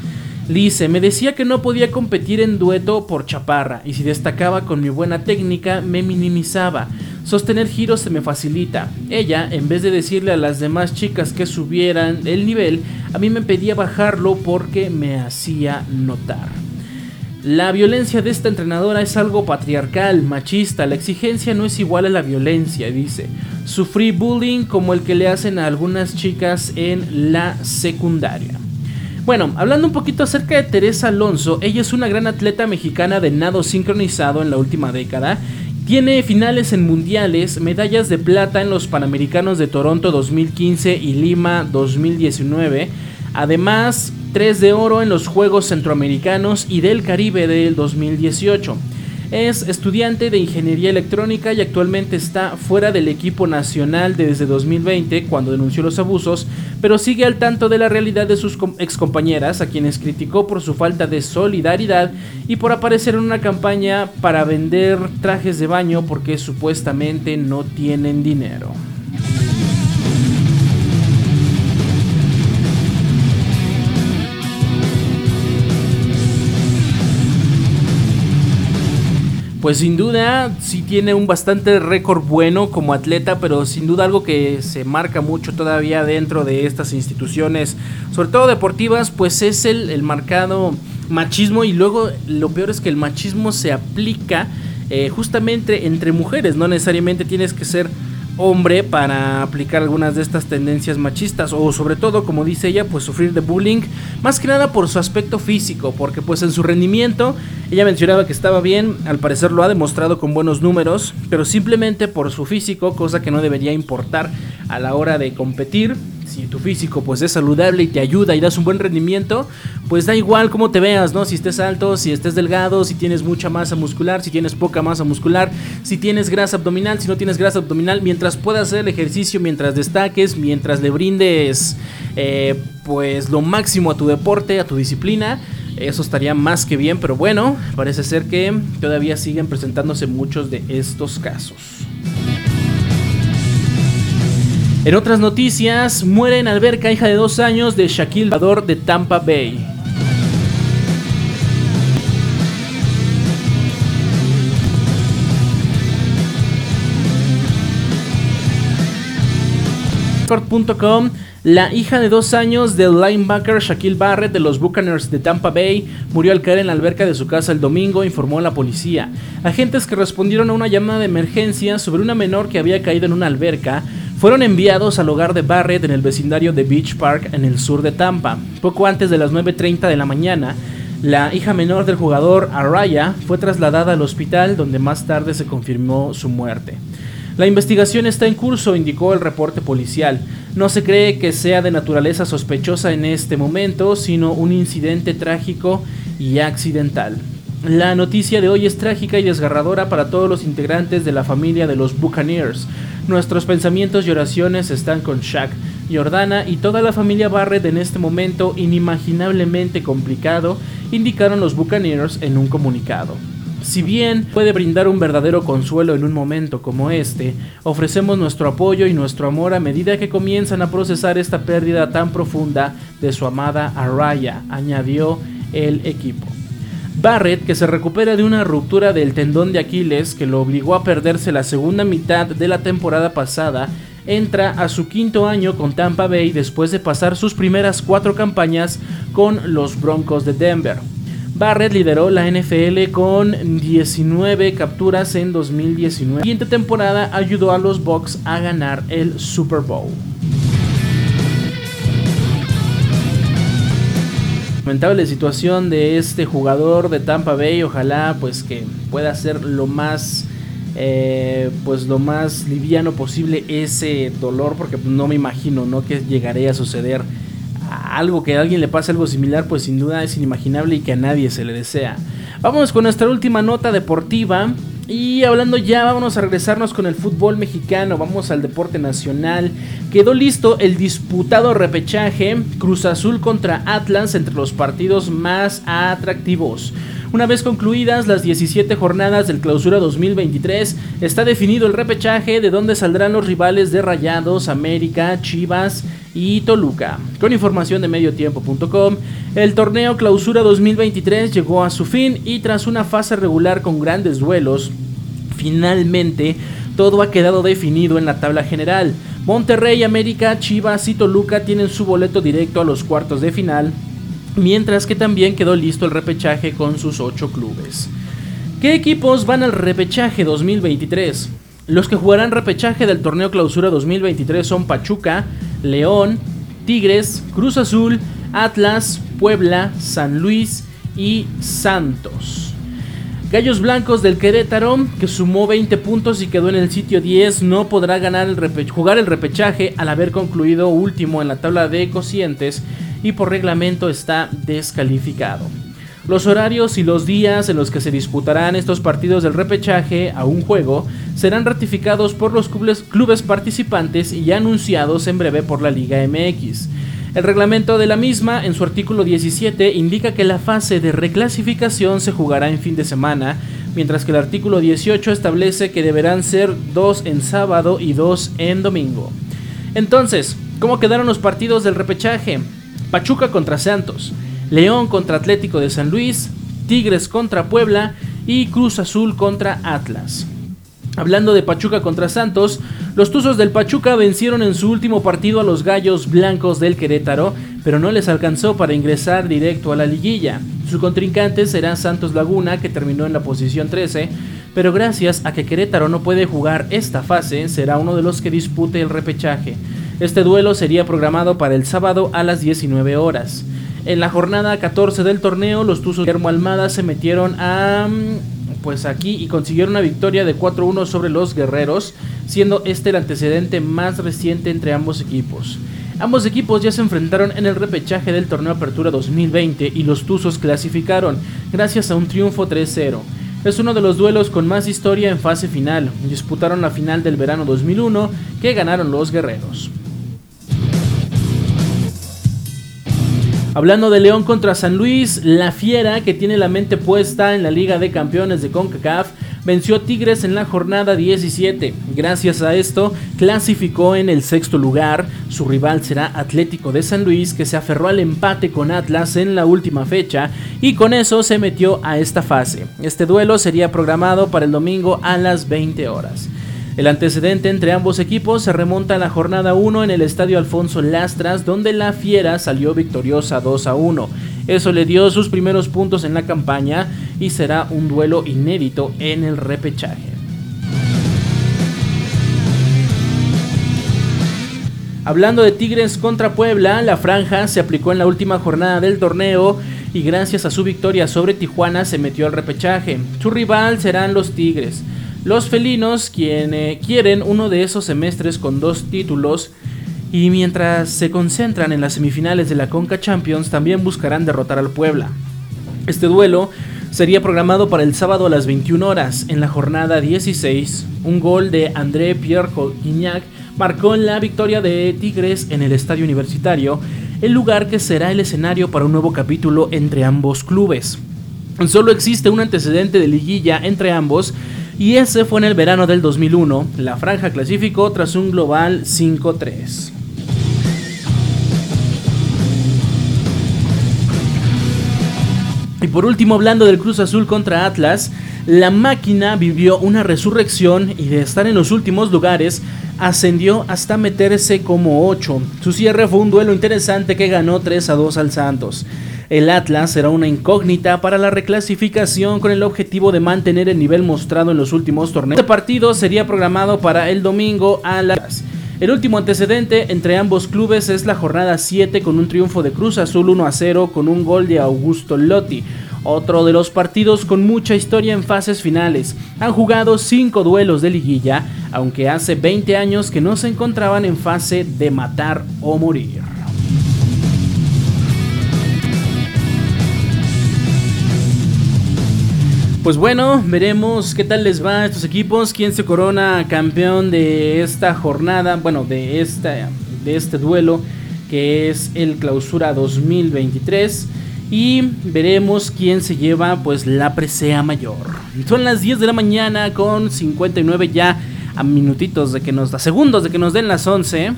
Dice, me decía que no podía competir en dueto por chaparra y si destacaba con mi buena técnica me minimizaba. Sostener giros se me facilita. Ella, en vez de decirle a las demás chicas que subieran el nivel, a mí me pedía bajarlo porque me hacía notar. La violencia de esta entrenadora es algo patriarcal, machista, la exigencia no es igual a la violencia, dice. Sufrí bullying como el que le hacen a algunas chicas en la secundaria. Bueno, hablando un poquito acerca de Teresa Alonso, ella es una gran atleta mexicana de nado sincronizado en la última década. Tiene finales en mundiales, medallas de plata en los Panamericanos de Toronto 2015 y Lima 2019. Además, 3 de oro en los Juegos Centroamericanos y del Caribe del 2018. Es estudiante de Ingeniería Electrónica y actualmente está fuera del equipo nacional desde 2020 cuando denunció los abusos, pero sigue al tanto de la realidad de sus excompañeras a quienes criticó por su falta de solidaridad y por aparecer en una campaña para vender trajes de baño porque supuestamente no tienen dinero. Pues sin duda sí tiene un bastante récord bueno como atleta, pero sin duda algo que se marca mucho todavía dentro de estas instituciones, sobre todo deportivas, pues es el, marcado machismo y luego lo peor es que el machismo se aplica eh, justamente entre mujeres, no necesariamente tienes que ser hombre para aplicar algunas de estas tendencias machistas o sobre todo como dice ella pues sufrir de bullying más que nada por su aspecto físico porque pues en su rendimiento ella mencionaba que estaba bien al parecer lo ha demostrado con buenos números pero simplemente por su físico cosa que no debería importar a la hora de competir si tu físico pues es saludable y te ayuda y das un buen rendimiento, pues da igual cómo te veas, ¿no? Si estés alto, si estés delgado, si tienes mucha masa muscular, si tienes poca masa muscular, si tienes grasa abdominal, si no tienes grasa abdominal, mientras puedas hacer el ejercicio, mientras destaques, mientras le brindes eh, pues lo máximo a tu deporte, a tu disciplina, eso estaría más que bien, pero bueno, parece ser que todavía siguen presentándose muchos de estos casos. En otras noticias, muere en alberca hija de dos años de Shaquille Bador de Tampa Bay. La hija de dos años del linebacker Shaquille Barrett de los Buccaneers de Tampa Bay murió al caer en la alberca de su casa el domingo, informó la policía. Agentes que respondieron a una llamada de emergencia sobre una menor que había caído en una alberca fueron enviados al hogar de Barrett en el vecindario de Beach Park en el sur de Tampa. Poco antes de las 9.30 de la mañana, la hija menor del jugador Araya fue trasladada al hospital donde más tarde se confirmó su muerte. La investigación está en curso, indicó el reporte policial. No se cree que sea de naturaleza sospechosa en este momento, sino un incidente trágico y accidental. La noticia de hoy es trágica y desgarradora para todos los integrantes de la familia de los Buccaneers. Nuestros pensamientos y oraciones están con Shaq, Jordana y toda la familia Barrett en este momento inimaginablemente complicado, indicaron los Buccaneers en un comunicado. Si bien puede brindar un verdadero consuelo en un momento como este, ofrecemos nuestro apoyo y nuestro amor a medida que comienzan a procesar esta pérdida tan profunda de su amada Araya, añadió el equipo. Barrett, que se recupera de una ruptura del tendón de Aquiles que lo obligó a perderse la segunda mitad de la temporada pasada, entra a su quinto año con Tampa Bay después de pasar sus primeras cuatro campañas con los Broncos de Denver. Barrett lideró la NFL con 19 capturas en 2019. La siguiente temporada ayudó a los Bucks a ganar el Super Bowl. Lamentable situación de este jugador de Tampa Bay. Ojalá pues que pueda ser lo más eh, pues lo más liviano posible ese dolor porque no me imagino no que llegaré a suceder algo que a alguien le pase algo similar, pues sin duda es inimaginable y que a nadie se le desea. Vamos con nuestra última nota deportiva. Y hablando ya, vámonos a regresarnos con el fútbol mexicano, vamos al deporte nacional. Quedó listo el disputado repechaje Cruz Azul contra Atlas entre los partidos más atractivos. Una vez concluidas las 17 jornadas del clausura 2023, está definido el repechaje de donde saldrán los rivales de Rayados, América, Chivas y Toluca. Con información de mediotiempo.com, el torneo clausura 2023 llegó a su fin y tras una fase regular con grandes duelos, finalmente todo ha quedado definido en la tabla general. Monterrey, América, Chivas y Toluca tienen su boleto directo a los cuartos de final mientras que también quedó listo el repechaje con sus 8 clubes. ¿Qué equipos van al repechaje 2023? Los que jugarán repechaje del torneo clausura 2023 son Pachuca, León, Tigres, Cruz Azul, Atlas, Puebla, San Luis y Santos. Gallos Blancos del Querétaro, que sumó 20 puntos y quedó en el sitio 10, no podrá jugar el repechaje al haber concluido último en la tabla de cocientes y por reglamento está descalificado. Los horarios y los días en los que se disputarán estos partidos del repechaje a un juego serán ratificados por los clubes, participantes y anunciados en breve por la Liga MX. El reglamento de la misma, en su artículo 17, indica que la fase de reclasificación se jugará en fin de semana, mientras que el artículo 18 establece que deberán ser dos en sábado y dos en domingo. Entonces, ¿cómo quedaron los partidos del repechaje? Pachuca contra Santos, León contra Atlético de San Luis, Tigres contra Puebla y Cruz Azul contra Atlas. Hablando de Pachuca contra Santos, los Tuzos del Pachuca vencieron en su último partido a los Gallos Blancos del Querétaro, pero no les alcanzó para ingresar directo a la liguilla. Su contrincante será Santos Laguna, que terminó en la posición 13, pero gracias a que Querétaro no puede jugar esta fase, será uno de los que dispute el repechaje. Este duelo sería programado para el sábado a las 19 horas. En la jornada 14 del torneo, los Tuzos de Almada se metieron a mm, pues aquí y consiguieron una victoria de 4-1 sobre los Guerreros, siendo este el antecedente más reciente entre ambos equipos. Ambos equipos ya se enfrentaron en el repechaje del torneo Apertura 2020 y los Tuzos clasificaron gracias a un triunfo 3-0. Es uno de los duelos con más historia en fase final. Disputaron la final del verano 2001 que ganaron los Guerreros. Hablando de León contra San Luis, la Fiera, que tiene la mente puesta en la Liga de Campeones de CONCACAF, venció a Tigres en la jornada 17. Gracias a esto, clasificó en el sexto lugar. Su rival será Atlético de San Luis, que se aferró al empate con Atlas en la última fecha y con eso se metió a esta fase. Este duelo sería programado para el domingo a las 20 horas. El antecedente entre ambos equipos se remonta a la jornada 1 en el estadio Alfonso Lastras, donde la Fiera salió victoriosa 2 a 1. Eso le dio sus primeros puntos en la campaña y será un duelo inédito en el repechaje. Hablando de Tigres contra Puebla, la franja se aplicó en la última jornada del torneo y gracias a su victoria sobre Tijuana se metió al repechaje. Su rival serán los Tigres. Los felinos quienes quieren uno de esos semestres con dos títulos y mientras se concentran en las semifinales de la Conca Champions también buscarán derrotar al Puebla. Este duelo sería programado para el sábado a las 21 horas. En la jornada 16, un gol de André Pierre Guignac marcó la victoria de Tigres en el Estadio Universitario, el lugar que será el escenario para un nuevo capítulo entre ambos clubes. Solo existe un antecedente de liguilla entre ambos y ese fue en el verano del 2001. La franja clasificó tras un global 5-3. Y por último, hablando del Cruz Azul contra Atlas, la máquina vivió una resurrección y de estar en los últimos lugares ascendió hasta meterse como 8. Su cierre fue un duelo interesante que ganó 3 a 2 al Santos. El Atlas será una incógnita para la reclasificación con el objetivo de mantener el nivel mostrado en los últimos torneos. Este partido sería programado para el domingo a las el último antecedente entre ambos clubes es la jornada 7 con un triunfo de Cruz Azul 1 a 0 con un gol de Augusto Lotti. Otro de los partidos con mucha historia en fases finales. Han jugado 5 duelos de liguilla, aunque hace 20 años que no se encontraban en fase de matar o morir. Pues bueno, veremos qué tal les va a estos equipos, quién se corona campeón de esta jornada, bueno, de, esta, de este duelo que es el Clausura 2023 y veremos quién se lleva pues la presea mayor. Son las 10 de la mañana con 59 ya a minutitos de que nos da segundos de que nos den las 11.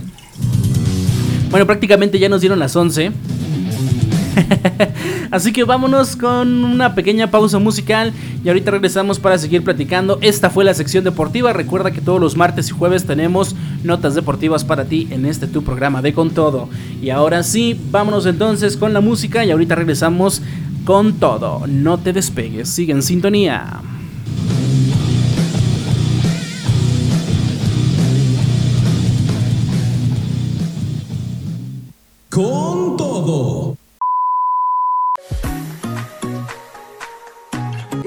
Bueno, prácticamente ya nos dieron las 11. *laughs* Así que vámonos con una pequeña pausa musical y ahorita regresamos para seguir platicando. Esta fue la sección deportiva. Recuerda que todos los martes y jueves tenemos notas deportivas para ti en este tu programa de Con Todo. Y ahora sí, vámonos entonces con la música y ahorita regresamos con todo. No te despegues, sigue en sintonía. Con todo.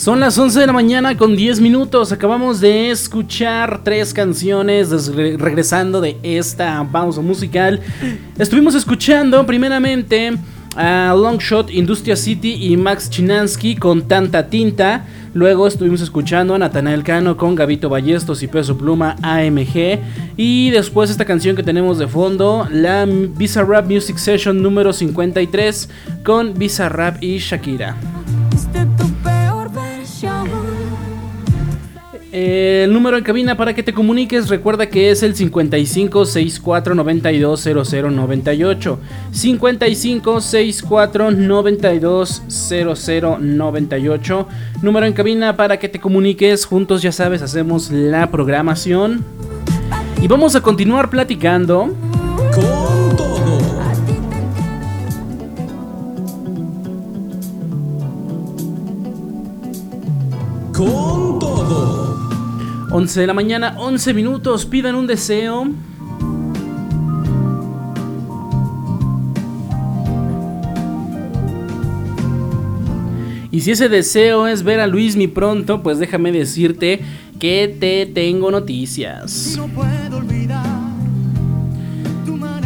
Son las 11 de la mañana con 10 minutos. Acabamos de escuchar tres canciones regresando de esta pausa musical. Estuvimos escuchando primeramente a Longshot, Industria City y Max Chinansky con Tanta Tinta. Luego estuvimos escuchando a Natanael Cano con Gavito Ballestos y Peso Pluma AMG. Y después esta canción que tenemos de fondo, la Bizarrap Music Session número 53 con Bizarrap y Shakira. El número en cabina para que te comuniques, recuerda que es el 55 64 92 0098. 55 64 92 0098. Número en cabina para que te comuniques. Juntos, ya sabes, hacemos la programación. Y vamos a continuar platicando. 11 de la mañana, 11 minutos. Pidan un deseo. Y si ese deseo es ver a Luismi pronto, pues déjame decirte que te tengo noticias.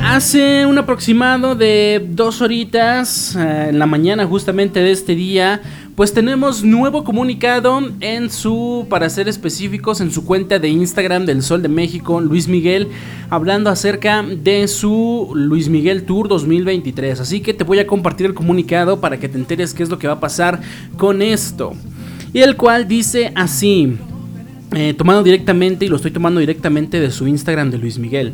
Hace un aproximado de dos horitas, eh, en la mañana justamente de este día, pues tenemos nuevo comunicado en su, para ser específicos, en su cuenta de Instagram del Sol de México, Luis Miguel, hablando acerca de su Luis Miguel Tour 2023. Así que te voy a compartir el comunicado para que te enteres qué es lo que va a pasar con esto. Y el cual dice así, eh, tomado directamente, y lo estoy tomando directamente de su Instagram de Luis Miguel.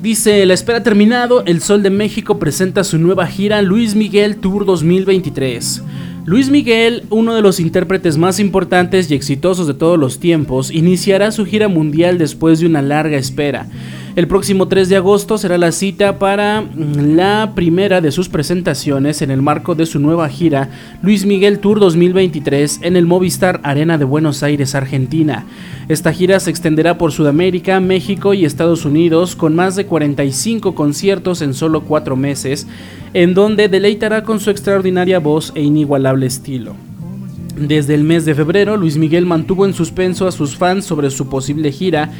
Dice, la espera terminado, el Sol de México presenta su nueva gira Luis Miguel Tour 2023. Luis Miguel, uno de los intérpretes más importantes y exitosos de todos los tiempos, iniciará su gira mundial después de una larga espera. El próximo 3 de agosto será la cita para mm, la primera de sus presentaciones en el marco de su nueva gira Luis Miguel Tour 2023 en el Movistar Arena de Buenos Aires, Argentina. Esta gira se extenderá por Sudamérica, México y Estados Unidos con más de 45 conciertos en solo 4 meses, en donde deleitará con su extraordinaria voz e inigualable estilo. Desde el mes de febrero, Luis Miguel mantuvo en suspenso a sus fans sobre su posible gira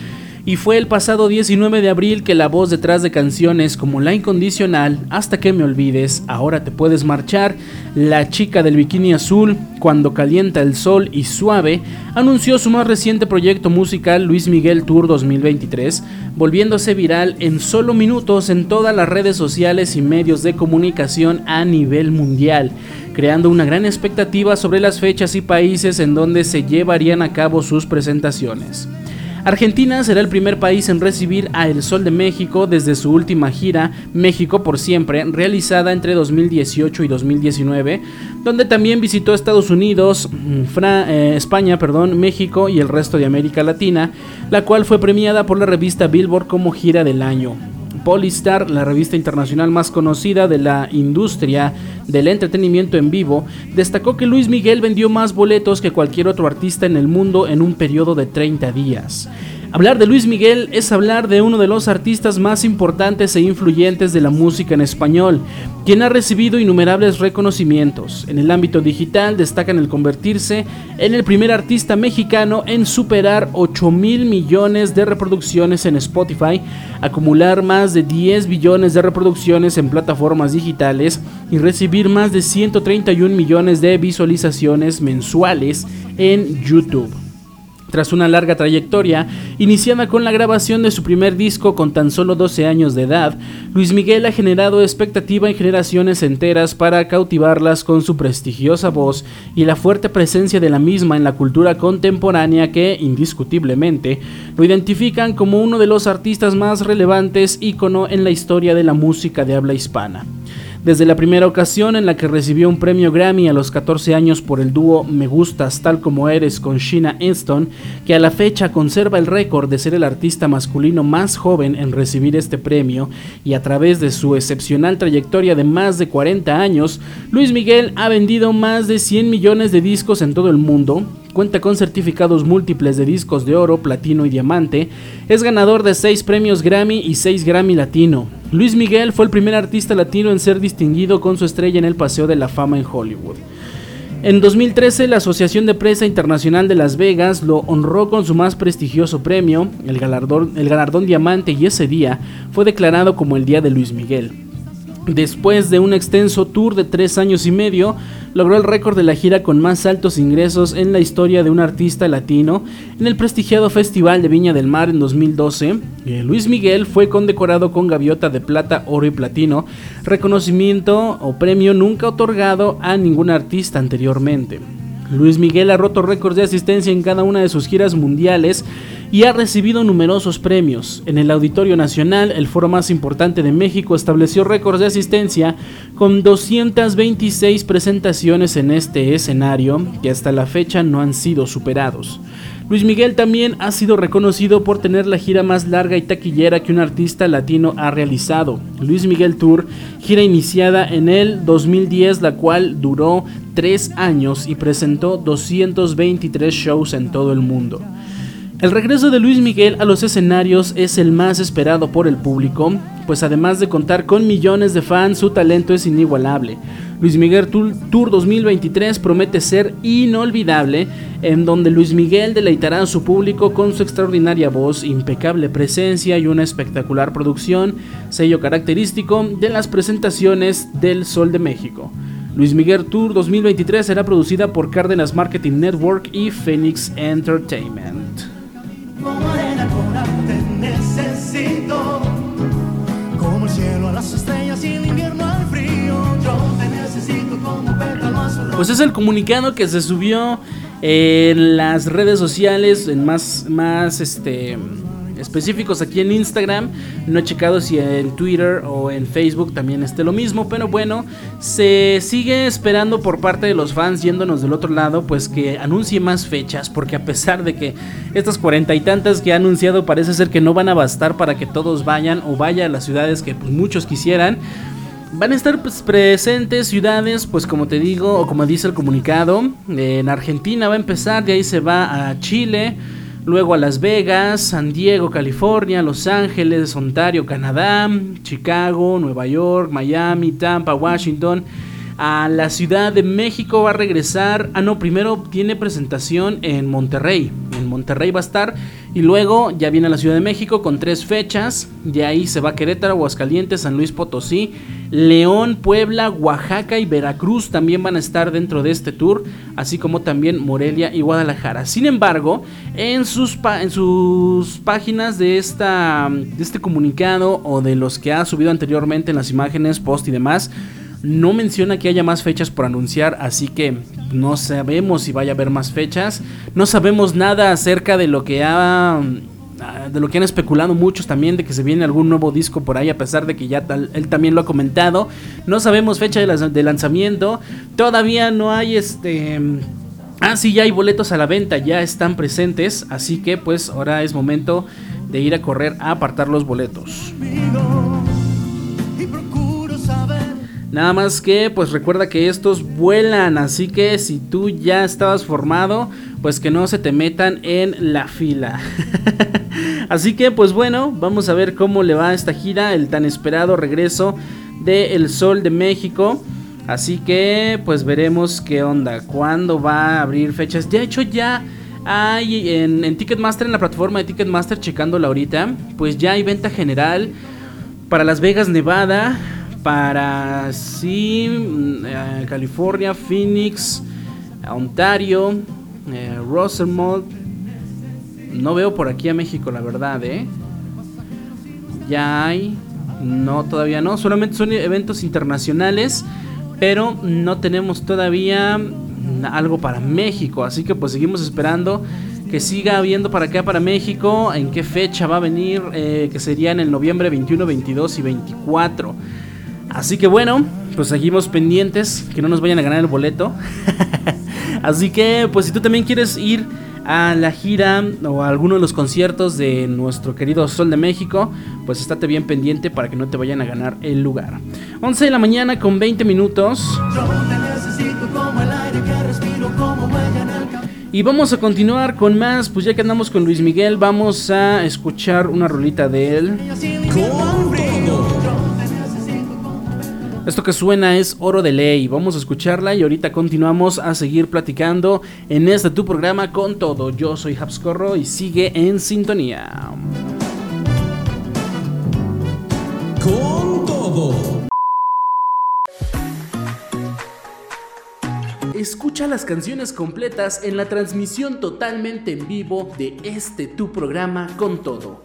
y fue el pasado 19 de abril que la voz detrás de canciones como La Incondicional, Hasta que me olvides, Ahora te puedes marchar, La chica del bikini azul, Cuando calienta el sol y Suave, anunció su más reciente proyecto musical Luis Miguel Tour 2023, volviéndose viral en solo minutos en todas las redes sociales y medios de comunicación a nivel mundial creando una gran expectativa sobre las fechas y países en donde se llevarían a cabo sus presentaciones. Argentina será el primer país en recibir a El Sol de México desde su última gira México por siempre, realizada entre 2018 y 2019, donde también visitó Estados Unidos, mm, eh, España, perdón, México y el resto de América Latina, la cual fue premiada por la revista Billboard como gira del año. Polystar, la revista internacional más conocida de la industria del entretenimiento en vivo, destacó que Luis Miguel vendió más boletos que cualquier otro artista en el mundo en un periodo de 30 días. Hablar de Luis Miguel es hablar de uno de los artistas más importantes e influyentes de la música en español, quien ha recibido innumerables reconocimientos. En el ámbito digital destacan el convertirse en el primer artista mexicano en superar 8 mil millones de reproducciones en Spotify, acumular más de 10 billones de reproducciones en plataformas digitales y recibir más de 131 millones de visualizaciones mensuales en YouTube. Tras una larga trayectoria, iniciada con la grabación de su primer disco con tan solo 12 años de edad, Luis Miguel ha generado expectativa en generaciones enteras para cautivarlas con su prestigiosa voz y la fuerte presencia de la misma en la cultura contemporánea que, indiscutiblemente, lo identifican como uno de los artistas más relevantes ícono en la historia de la música de habla hispana. Desde la primera ocasión en la que recibió un premio Grammy a los 14 años por el dúo Me Gustas Tal Como Eres con Sheena Easton, que a la fecha conserva el récord de ser el artista masculino más joven en recibir este premio, y a través de su excepcional trayectoria de más de 40 años, Luis Miguel ha vendido más de 100 millones de discos en todo el mundo, cuenta con certificados múltiples de discos de oro, platino y diamante, es ganador de 6 premios Grammy y 6 Grammy Latino. Luis Miguel fue el primer artista latino en ser distinguido con su estrella en el Paseo de la Fama en Hollywood. En 2013, la Asociación de Prensa Internacional de Las Vegas lo honró con su más prestigioso premio, el galardón, el galardón Diamante, y ese día fue declarado como el Día de Luis Miguel. Después de un extenso tour de tres años y medio, logró el récord de la gira con más altos ingresos en la historia de un artista latino en el prestigiado Festival de Viña del Mar en 2012. Eh, Luis Miguel fue condecorado con gaviota de plata, oro y platino, reconocimiento o premio nunca otorgado a ningún artista anteriormente. Luis Miguel ha roto récords de asistencia en cada una de sus giras mundiales y ha recibido numerosos premios. En el Auditorio Nacional, el foro más importante de México, estableció récords de asistencia con 226 presentaciones en este escenario que hasta la fecha no han sido superados. Luis Miguel también ha sido reconocido por tener la gira más larga y taquillera que un artista latino ha realizado. Luis Miguel Tour, gira iniciada en el 2010, la cual duró 3 años y presentó 223 shows en todo el mundo. El regreso de Luis Miguel a los escenarios es el más esperado por el público, pues además de contar con millones de fans, su talento es inigualable. Luis Miguel Tour 2023 promete ser inolvidable, en donde Luis Miguel deleitará a su público con su extraordinaria voz, impecable presencia y una espectacular producción, sello característico de las presentaciones del Sol de México. Luis Miguel Tour 2023 será producida por Cárdenas Marketing Network y Phoenix Entertainment. Pues es el comunicado que se subió en las redes sociales, en más, más este, específicos aquí en Instagram. No he checado si en Twitter o en Facebook también esté lo mismo, pero bueno, se sigue esperando por parte de los fans yéndonos del otro lado, pues que anuncie más fechas, porque a pesar de que estas cuarenta y tantas que ha anunciado parece ser que no van a bastar para que todos vayan o vayan a las ciudades que pues, muchos quisieran. Van a estar pues, presentes ciudades, pues como te digo, o como dice el comunicado, en Argentina va a empezar, de ahí se va a Chile, luego a Las Vegas, San Diego, California, Los Ángeles, Ontario, Canadá, Chicago, Nueva York, Miami, Tampa, Washington. A la Ciudad de México va a regresar. Ah, no, primero tiene presentación en Monterrey. En Monterrey va a estar y luego ya viene a la Ciudad de México con tres fechas. De ahí se va a Querétaro, Aguascalientes, San Luis Potosí, León, Puebla, Oaxaca y Veracruz también van a estar dentro de este tour, así como también Morelia y Guadalajara. Sin embargo, en sus, en sus páginas de, esta, de este comunicado o de los que ha subido anteriormente en las imágenes, post y demás, no menciona que haya más fechas por anunciar, así que no sabemos si vaya a haber más fechas. No sabemos nada acerca de lo que ha ah, de lo que han especulado muchos también de que se viene algún nuevo disco por ahí a pesar de que ya él también lo ha comentado. No sabemos fecha de, lanzamiento. Todavía no hay este Ah, sí, ya hay boletos a la venta, ya están presentes, así que pues ahora es momento de ir a correr a apartar los boletos. Nada más que pues recuerda que estos vuelan, así que si tú ya estabas formado, pues que no se te metan en la fila. *laughs* así que pues bueno, vamos a ver cómo le va a esta gira, el tan esperado regreso de El Sol de México. Así que pues veremos qué onda, cuándo va a abrir fechas. De hecho ya hay en, en Ticketmaster, en la plataforma de Ticketmaster, checándola ahorita, pues ya hay venta general para Las Vegas, Nevada para sí, mm, eh, California, Phoenix, Ontario, eh, Rosemont. No veo por aquí a México, la verdad, ¿eh? Ya hay. No, todavía no. Solamente son eventos internacionales. Pero no tenemos todavía algo para México. Así que pues seguimos esperando que siga habiendo para acá, para México. En qué fecha va a venir. Eh, que sería en el noviembre 21, 22 y 24. Así que bueno, pues seguimos pendientes, que no nos vayan a ganar el boleto. *laughs* Así que pues si tú también quieres ir a la gira o a alguno de los conciertos de nuestro querido Sol de México, pues estate bien pendiente para que no te vayan a ganar el lugar. 11 de la mañana con 20 minutos. Y vamos a continuar con más, pues ya que andamos con Luis Miguel, vamos a escuchar una rolita de él. Esto que suena es Oro de Ley. Vamos a escucharla y ahorita continuamos a seguir platicando en este tu programa con todo. Yo soy Habscorro y sigue en sintonía. Con todo. Escucha las canciones completas en la transmisión totalmente en vivo de este tu programa con todo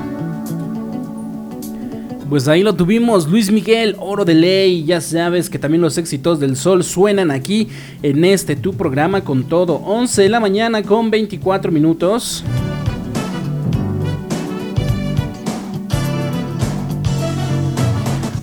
Pues ahí lo tuvimos, Luis Miguel, Oro de Ley. Ya sabes que también los éxitos del sol suenan aquí en este tu programa con todo. 11 de la mañana con 24 minutos.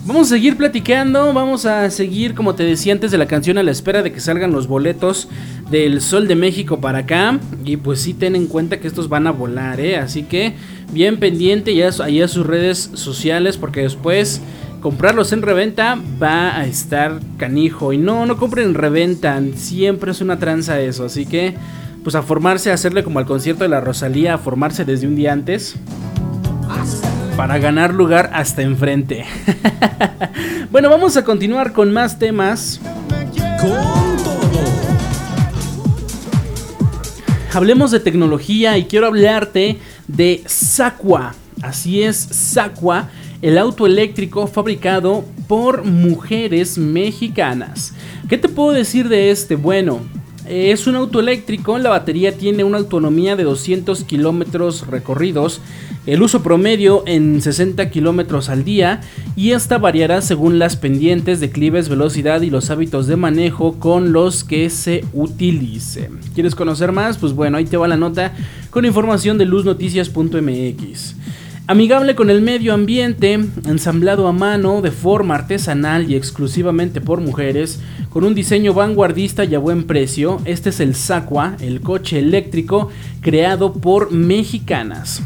Vamos a seguir platicando, vamos a seguir, como te decía antes de la canción, a la espera de que salgan los boletos del Sol de México para acá. Y pues sí, ten en cuenta que estos van a volar, ¿eh? Así que bien pendiente ya ahí a sus redes sociales porque después comprarlos en reventa va a estar canijo. Y no, no compren en reventa, siempre es una tranza eso. Así que, pues a formarse, a hacerle como al concierto de la Rosalía, a formarse desde un día antes. Para ganar lugar hasta enfrente. *laughs* bueno, vamos a continuar con más temas. Hablemos de tecnología y quiero hablarte de Sacua. Así es, Sacua, el auto eléctrico fabricado por mujeres mexicanas. ¿Qué te puedo decir de este? Bueno, Es un auto eléctrico, la batería tiene una autonomía de 200 kilómetros recorridos, el uso promedio en 60 kilómetros al día y esta variará según las pendientes, declives, velocidad y los hábitos de manejo con los que se utilice. ¿Quieres conocer más? Pues bueno, ahí te va la nota con información de luznoticias.mx. Amigable con el medio ambiente, ensamblado a mano de forma artesanal y exclusivamente por mujeres, con un diseño vanguardista y a buen precio, este es el Sacua, el coche eléctrico creado por mexicanas.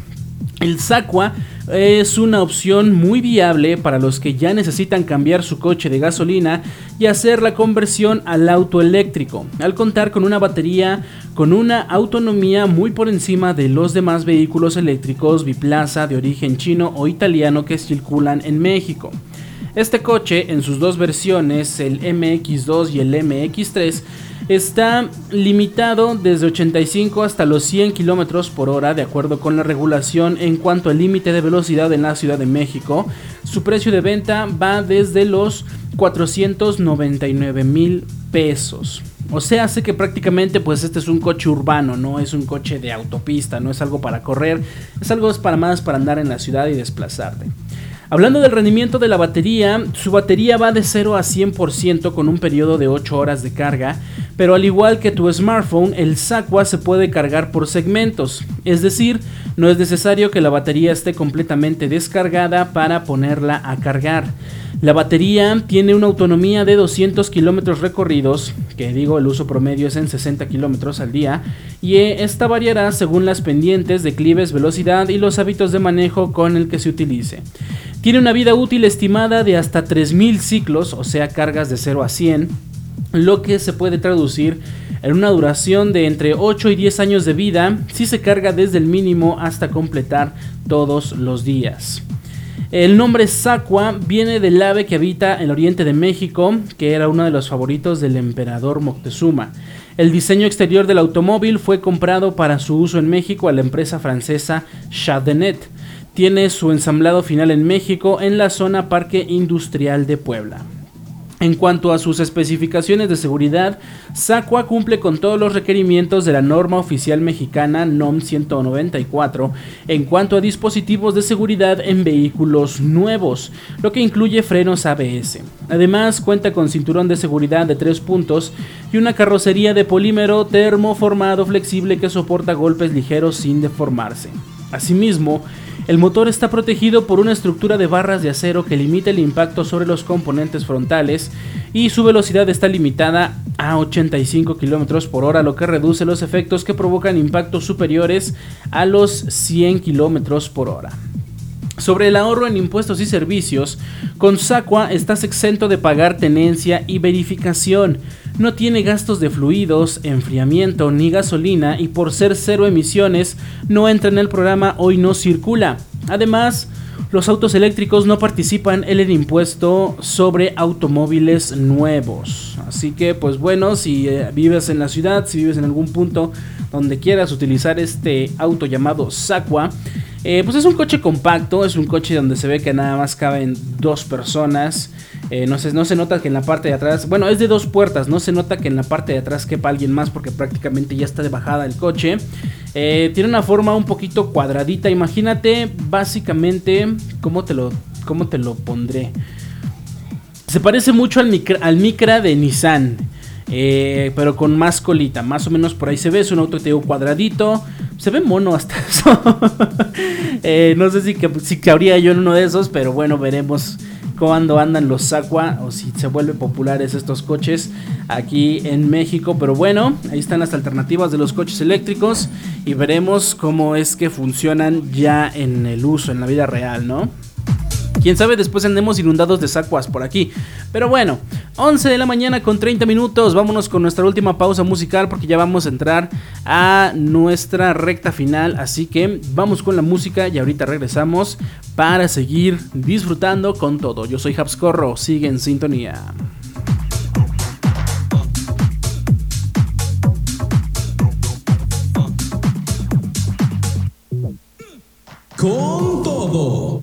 El Sacua es una opción muy viable para los que ya necesitan cambiar su coche de gasolina y hacer la conversión al auto eléctrico, al contar con una batería con una autonomía muy por encima de los demás vehículos eléctricos biplaza de origen chino o italiano que circulan en México. Este coche, en sus dos versiones, el MX2 y el MX3, está limitado desde 85 hasta los 100 km por hora de acuerdo con la regulación en cuanto al límite de velocidad en la Ciudad de México. Su precio de venta va desde los 499 mil pesos. O sea, hace que prácticamente pues este es un coche urbano, no es un coche de autopista, no es algo para correr, es algo para más para andar en la ciudad y desplazarte. Hablando del rendimiento de la batería, su batería va de 0 a 100% con un periodo de 8 horas de carga, pero al igual que tu smartphone, el Saqua se puede cargar por segmentos, es decir, no es necesario que la batería esté completamente descargada para ponerla a cargar. La batería tiene una autonomía de 200 kilómetros recorridos, que digo el uso promedio es en 60 kilómetros al día, y esta variará según las pendientes, declives, velocidad y los hábitos de manejo con el que se utilice. Tiene una vida útil estimada de hasta 3000 ciclos, o sea, cargas de 0 a 100, lo que se puede traducir en una duración de entre 8 y 10 años de vida si se carga desde el mínimo hasta completar todos los días. El nombre Sacua viene del ave que habita el oriente de México, que era uno de los favoritos del emperador Moctezuma. El diseño exterior del automóvil fue comprado para su uso en México a la empresa francesa Chadenet. Tiene su ensamblado final en México en la zona Parque Industrial de Puebla. En cuanto a sus especificaciones de seguridad, SACUA cumple con todos los requerimientos de la norma oficial mexicana NOM 194 en cuanto a dispositivos de seguridad en vehículos nuevos, lo que incluye frenos ABS. Además, cuenta con cinturón de seguridad de tres puntos y una carrocería de polímero termoformado flexible que soporta golpes ligeros sin deformarse. Asimismo, el motor está protegido por una estructura de barras de acero que limita el impacto sobre los componentes frontales y su velocidad está limitada a 85 km por hora, lo que reduce los efectos que provocan impactos superiores a los 100 km por hora. Sobre el ahorro en impuestos y servicios, con Sacua estás exento de pagar tenencia y verificación. No tiene gastos de fluidos, enfriamiento ni gasolina y por ser cero emisiones no entra en el programa Hoy no circula. Además, los autos eléctricos no participan en el impuesto sobre automóviles nuevos. Así que pues bueno, si eh, vives en la ciudad, si vives en algún punto donde quieras utilizar este auto llamado Sacua, eh, pues es un coche compacto, es un coche donde se ve que nada más caben dos personas. Eh, no, se, no se nota que en la parte de atrás, bueno, es de dos puertas, no se nota que en la parte de atrás quepa alguien más porque prácticamente ya está de bajada el coche. Eh, tiene una forma un poquito cuadradita, imagínate básicamente cómo te lo, cómo te lo pondré. Se parece mucho al Micra, al de Nissan. pero con más colita, más o menos por ahí se ve, es un auto que cuadradito, se ve mono hasta *laughs* eso. Eh, no sé si, que, si cabría yo en uno de esos, pero bueno, veremos cuando andan los Sacua o si se vuelven populares estos coches aquí en México. Pero bueno, ahí están las alternativas de los coches eléctricos y veremos cómo es que funcionan ya en el uso, en la vida real, ¿no? Quién sabe, después andemos inundados de sacuas por aquí. Pero bueno, 11 de la mañana con 30 minutos. Vámonos con nuestra última pausa musical porque ya vamos a entrar a nuestra recta final. Así que vamos con la música y ahorita regresamos para seguir disfrutando con todo. Yo soy Habscorro, sigue en sintonía. Con todo.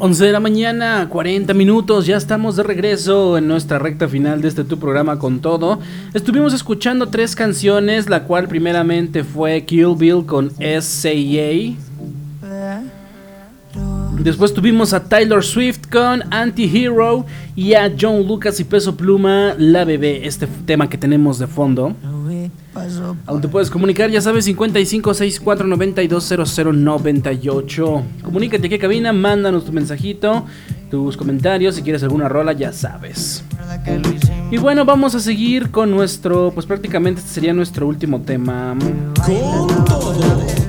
11 de la mañana, 40 minutos, ya estamos de regreso en nuestra recta final de este tu programa con todo. Estuvimos escuchando tres canciones, la cual primeramente fue Kill Bill con S.A.A. Después tuvimos a Tyler Swift con Anti-Hero y a John Lucas y Peso Pluma, La Bebé, este tema que tenemos de fondo. Aún te puedes comunicar, ya sabes, 55 64 92 0098. Comunícate aquí a cabina, mándanos tu mensajito, tus comentarios, si quieres alguna rola, ya sabes. Y bueno, vamos a seguir con nuestro, pues prácticamente este sería nuestro último tema. Con todo.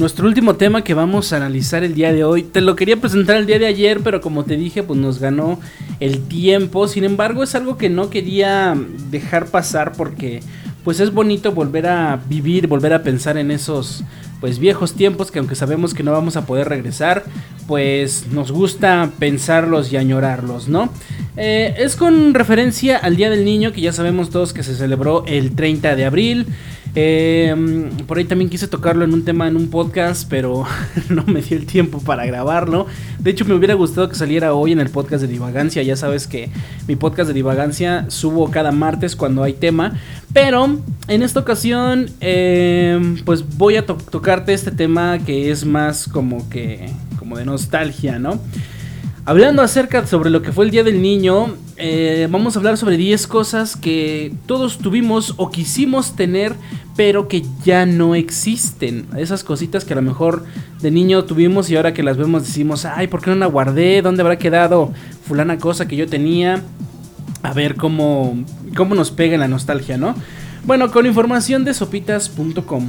Nuestro último tema que vamos a analizar el día de hoy, te lo quería presentar el día de ayer, pero como te dije, pues nos ganó el tiempo. Sin embargo, es algo que no quería dejar pasar porque pues es bonito volver a vivir, volver a pensar en esos pues viejos tiempos que aunque sabemos que no vamos a poder regresar, pues nos gusta pensarlos y añorarlos, ¿no? Eh, es con referencia al Día del Niño, que ya sabemos todos que se celebró el 30 de abril. Eh, por ahí también quise tocarlo en un tema en un podcast, pero *laughs* no me dio el tiempo para grabarlo. De hecho, me hubiera gustado que saliera hoy en el podcast de Divagancia. Ya sabes que mi podcast de Divagancia subo cada martes cuando hay tema. Pero en esta ocasión, eh, pues voy a tocarte este tema que es más como que, como de nostalgia, ¿no? Hablando acerca sobre lo que fue el Día del Niño, eh, vamos a hablar sobre 10 cosas que todos tuvimos o quisimos tener, pero que ya no existen. Esas cositas que a lo mejor de niño tuvimos y ahora que las vemos decimos, ay, ¿por qué no la guardé? ¿Dónde habrá quedado fulana cosa que yo tenía? A ver cómo, cómo nos pega la nostalgia, ¿no? Bueno, con información de sopitas.com.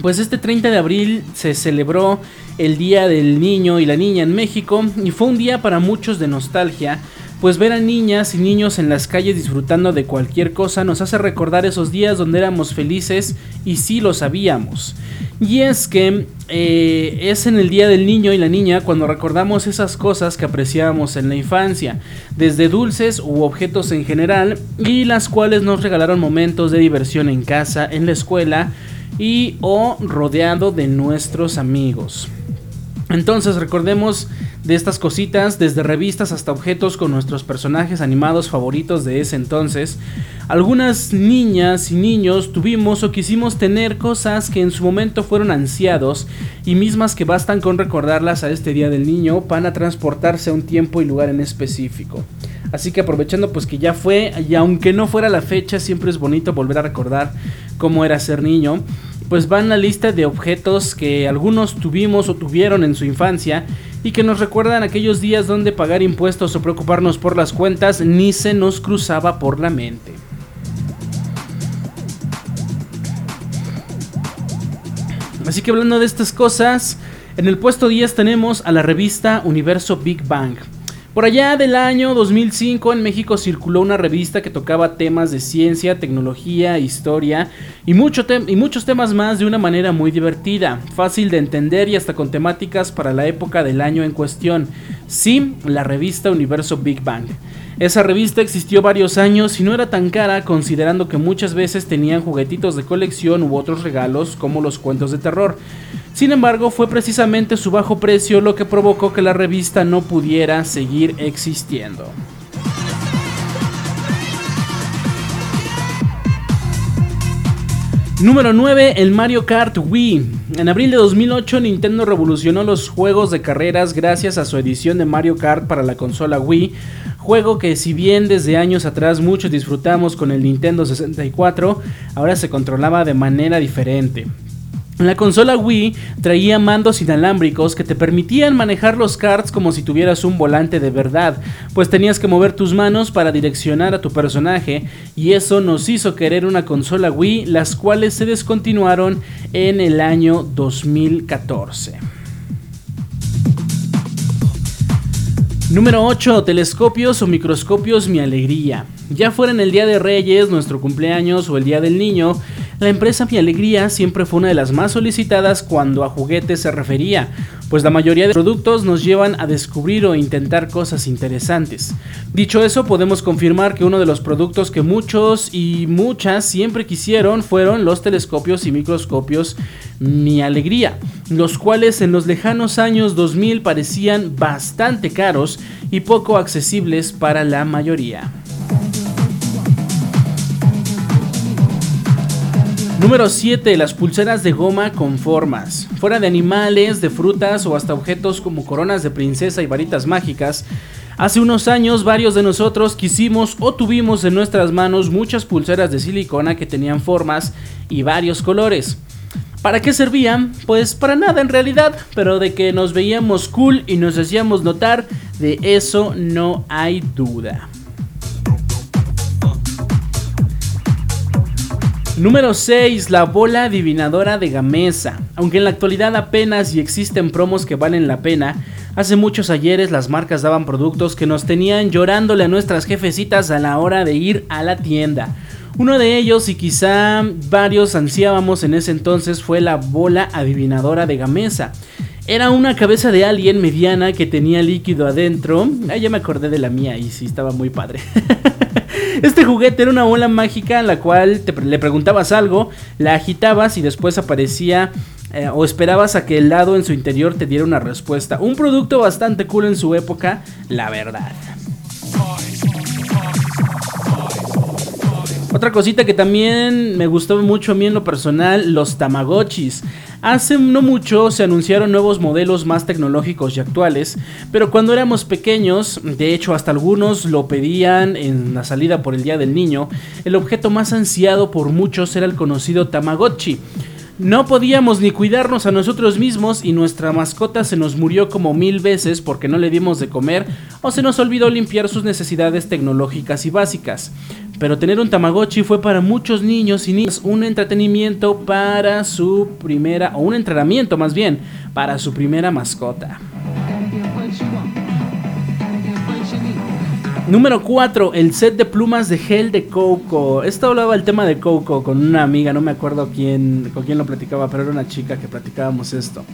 Pues este 30 de abril se celebró el Día del Niño y la Niña en México y fue un día para muchos de nostalgia, pues ver a niñas y niños en las calles disfrutando de cualquier cosa nos hace recordar esos días donde éramos felices y sí lo sabíamos. Y es que eh, es en el Día del Niño y la Niña cuando recordamos esas cosas que apreciábamos en la infancia, desde dulces u objetos en general, y las cuales nos regalaron momentos de diversión en casa, en la escuela y o rodeado de nuestros amigos. Entonces recordemos de estas cositas, desde revistas hasta objetos con nuestros personajes animados favoritos de ese entonces. Algunas niñas y niños tuvimos o quisimos tener cosas que en su momento fueron ansiados y mismas que bastan con recordarlas a este Día del Niño para transportarse a un tiempo y lugar en específico. Así que aprovechando pues que ya fue y aunque no fuera la fecha siempre es bonito volver a recordar cómo era ser niño pues van la lista de objetos que algunos tuvimos o tuvieron en su infancia y que nos recuerdan aquellos días donde pagar impuestos o preocuparnos por las cuentas ni se nos cruzaba por la mente. Así que hablando de estas cosas, en el puesto 10 tenemos a la revista Universo Big Bang. Por allá del año 2005 en México circuló una revista que tocaba temas de ciencia, tecnología, historia y, y, muchos temas más de una manera muy divertida, fácil de entender y hasta con temáticas para la época del año en cuestión. Sí, la revista Universo Big Bang. Esa revista existió varios años y no era tan cara considerando que muchas veces tenían juguetitos de colección u otros regalos como los cuentos de terror. Sin embargo, fue precisamente su bajo precio lo que provocó que la revista no pudiera seguir existiendo. Número 9, el Mario Kart Wii. En abril de 2008 Nintendo revolucionó los juegos de carreras gracias a su edición de Mario Kart para la consola Wii, juego que si bien desde años atrás muchos disfrutamos con el Nintendo 64, ahora se controlaba de manera diferente. La consola Wii traía mandos inalámbricos que te permitían manejar los cards como si tuvieras un volante de verdad, pues tenías que mover tus manos para direccionar a tu personaje y eso nos hizo querer una consola Wii, las cuales se descontinuaron en el año 2014. Número 8. Telescopios o microscopios mi alegría. Ya fuera en el Día de Reyes, nuestro cumpleaños o el Día del Niño, la empresa Mi Alegría siempre fue una de las más solicitadas cuando a juguetes se refería, pues la mayoría de productos nos llevan a descubrir o intentar cosas interesantes. Dicho eso, podemos confirmar que uno de los productos que muchos y muchas siempre quisieron fueron los telescopios y microscopios Mi Alegría, los cuales en los lejanos años 2000 parecían bastante caros y poco accesibles para la mayoría. Número 7. Las pulseras de goma con formas. Fuera de animales, de frutas o hasta objetos como coronas de princesa y varitas mágicas, Hace unos años varios de nosotros quisimos o tuvimos en nuestras manos muchas pulseras de silicona que tenían formas y varios colores. ¿Para qué servían? Pues para nada en realidad, pero de que nos veíamos cool y nos hacíamos notar, de eso no hay duda. Número 6. La bola adivinadora de Gamesa. Aunque en la actualidad apenas y existen promos que valen la pena, hace muchos ayeres las marcas daban productos que nos tenían llorándole a nuestras jefecitas a la hora de ir a la tienda. Uno de ellos, y quizá varios ansiábamos en ese entonces, fue la bola adivinadora de Gamesa. Era una cabeza de alien mediana que tenía líquido adentro. Ah, ya me acordé de la mía y sí, estaba muy padre. *laughs* Este juguete era una bola mágica en la cual le preguntabas algo, la agitabas y después aparecía eh, o esperabas a que el lado en su interior te diera una respuesta. Un producto bastante cool en su época, la verdad. Otra cosita que también me gustó mucho a mí en lo personal, los Tamagotchis. Hace no mucho se anunciaron nuevos modelos más tecnológicos y actuales, pero cuando éramos pequeños, de hecho hasta algunos lo pedían en la salida por el Día del Niño, el objeto más ansiado por muchos era el conocido Tamagotchi. No podíamos ni cuidarnos a nosotros mismos y nuestra mascota se nos murió como mil veces porque no le dimos de comer o se nos olvidó limpiar sus necesidades tecnológicas y básicas pero tener un Tamagotchi fue para muchos niños y niñas un entretenimiento para su primera, o un entrenamiento más bien, para su primera mascota. Número 4, el set de plumas de gel de Coco. Esto hablaba el tema de Coco con una amiga, no me acuerdo quién, con quién lo platicaba, pero era una chica que platicábamos esto.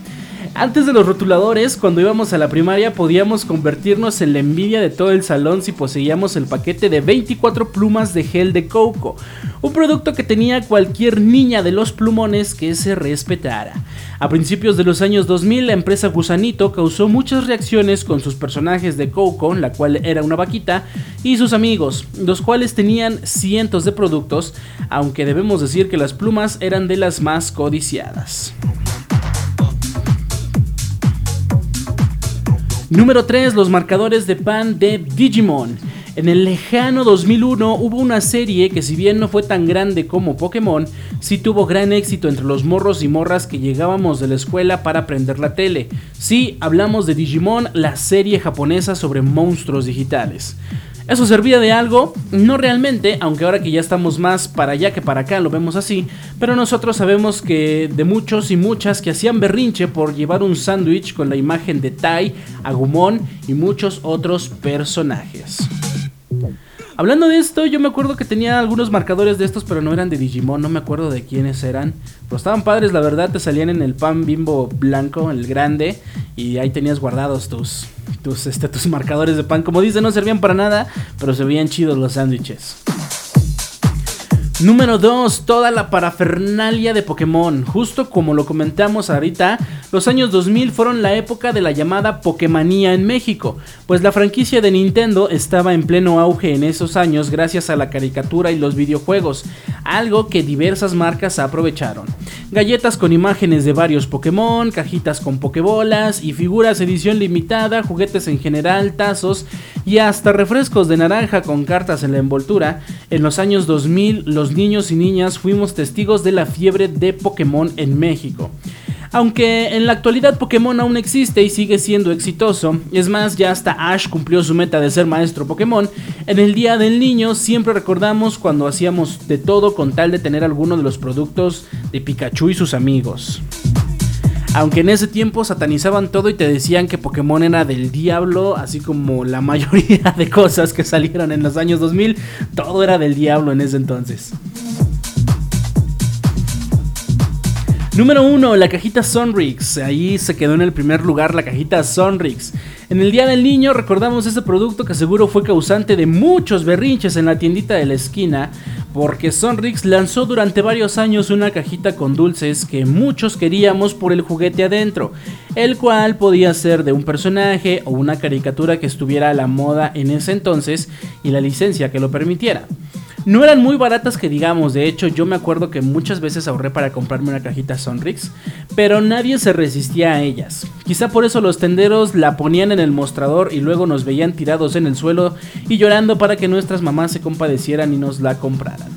Antes de los rotuladores, cuando íbamos a la primaria, podíamos convertirnos en la envidia de todo el salón si poseíamos el paquete de 24 plumas de gel de Coco, un producto que tenía cualquier niña de los plumones que se respetara. A principios de los años 2000, la empresa Gusanito causó muchas reacciones con sus personajes de Coco, la cual era una vaquita, y sus amigos, los cuales tenían cientos de productos, aunque debemos decir que las plumas eran de las más codiciadas. Número 3. Los marcadores de pan de Digimon. En el lejano 2001 hubo una serie que si bien no fue tan grande como Pokémon, sí tuvo gran éxito entre los morros y morras que llegábamos de la escuela para aprender la tele. Sí, hablamos de Digimon, la serie japonesa sobre monstruos digitales. ¿Eso servía de algo? No realmente, aunque ahora que ya estamos más para allá que para acá lo vemos así, pero nosotros sabemos que de muchos y muchas que hacían berrinche por llevar un sándwich con la imagen de Tai, Agumon y muchos otros personajes. Hablando de esto, yo me acuerdo que tenía algunos marcadores de estos, pero no eran de Digimon, no me acuerdo de quiénes eran. Pero estaban padres, la verdad, te salían en el pan bimbo blanco, el grande, y ahí tenías guardados tus, tus, este, tus *laughs* marcadores de pan. Como dice, no servían para nada, pero se veían chidos los sándwiches. Número 2. Toda la parafernalia de Pokémon. Justo como lo comentamos ahorita, los años 2000 fueron la época de la llamada Pokémonía en México, pues la franquicia de Nintendo estaba en pleno auge en esos años gracias a la caricatura y los videojuegos, algo que diversas marcas aprovecharon. Galletas con imágenes de varios Pokémon, cajitas con Pokébolas y figuras edición limitada, juguetes en general, tazos y hasta refrescos de naranja con cartas en la envoltura. En los años 2000 los niños y niñas fuimos testigos de la fiebre de Pokémon en México. Aunque en la actualidad Pokémon aún existe y sigue siendo exitoso, es más, ya hasta Ash cumplió su meta de ser maestro Pokémon, en el Día del Niño siempre recordamos cuando hacíamos de todo con tal de tener alguno de los productos de Pikachu y sus amigos. Aunque en ese tiempo satanizaban todo y te decían que Pokémon era del diablo, así como la *laughs* mayoría de cosas que salieron en los años 2000, todo era del diablo en ese entonces. Número 1, la cajita Sonrix. Ahí se quedó en el primer lugar la cajita Sonrix. En el Día del Niño recordamos este producto que seguro fue causante de muchos berrinches en la tiendita de la esquina, porque Sonrix lanzó durante varios años una cajita con dulces que muchos queríamos por el juguete adentro, el cual podía ser de un personaje o una caricatura que estuviera a la moda en ese entonces y la licencia que lo permitiera. No eran muy baratas que digamos, de hecho yo me acuerdo que muchas veces ahorré para comprarme una cajita Sonrix, pero nadie se resistía a ellas. Quizá por eso los tenderos la ponían en el mostrador y luego nos veían tirados en el suelo y llorando para que nuestras mamás se compadecieran y nos la compraran.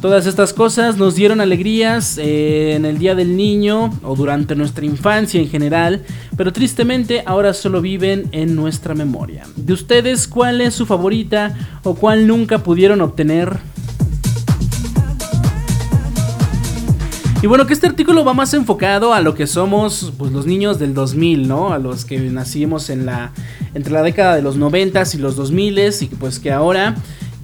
Todas estas cosas nos dieron alegrías eh, en el Día del Niño o durante nuestra infancia en general, pero tristemente ahora solo viven en nuestra memoria. ¿De ustedes cuál es su favorita o cuál nunca pudieron obtener? Y bueno, que este artículo va más enfocado a lo que somos pues, los niños del 2000, ¿no? A los que nacimos en la, entre la década de los 90 y los 2000 y pues que ahora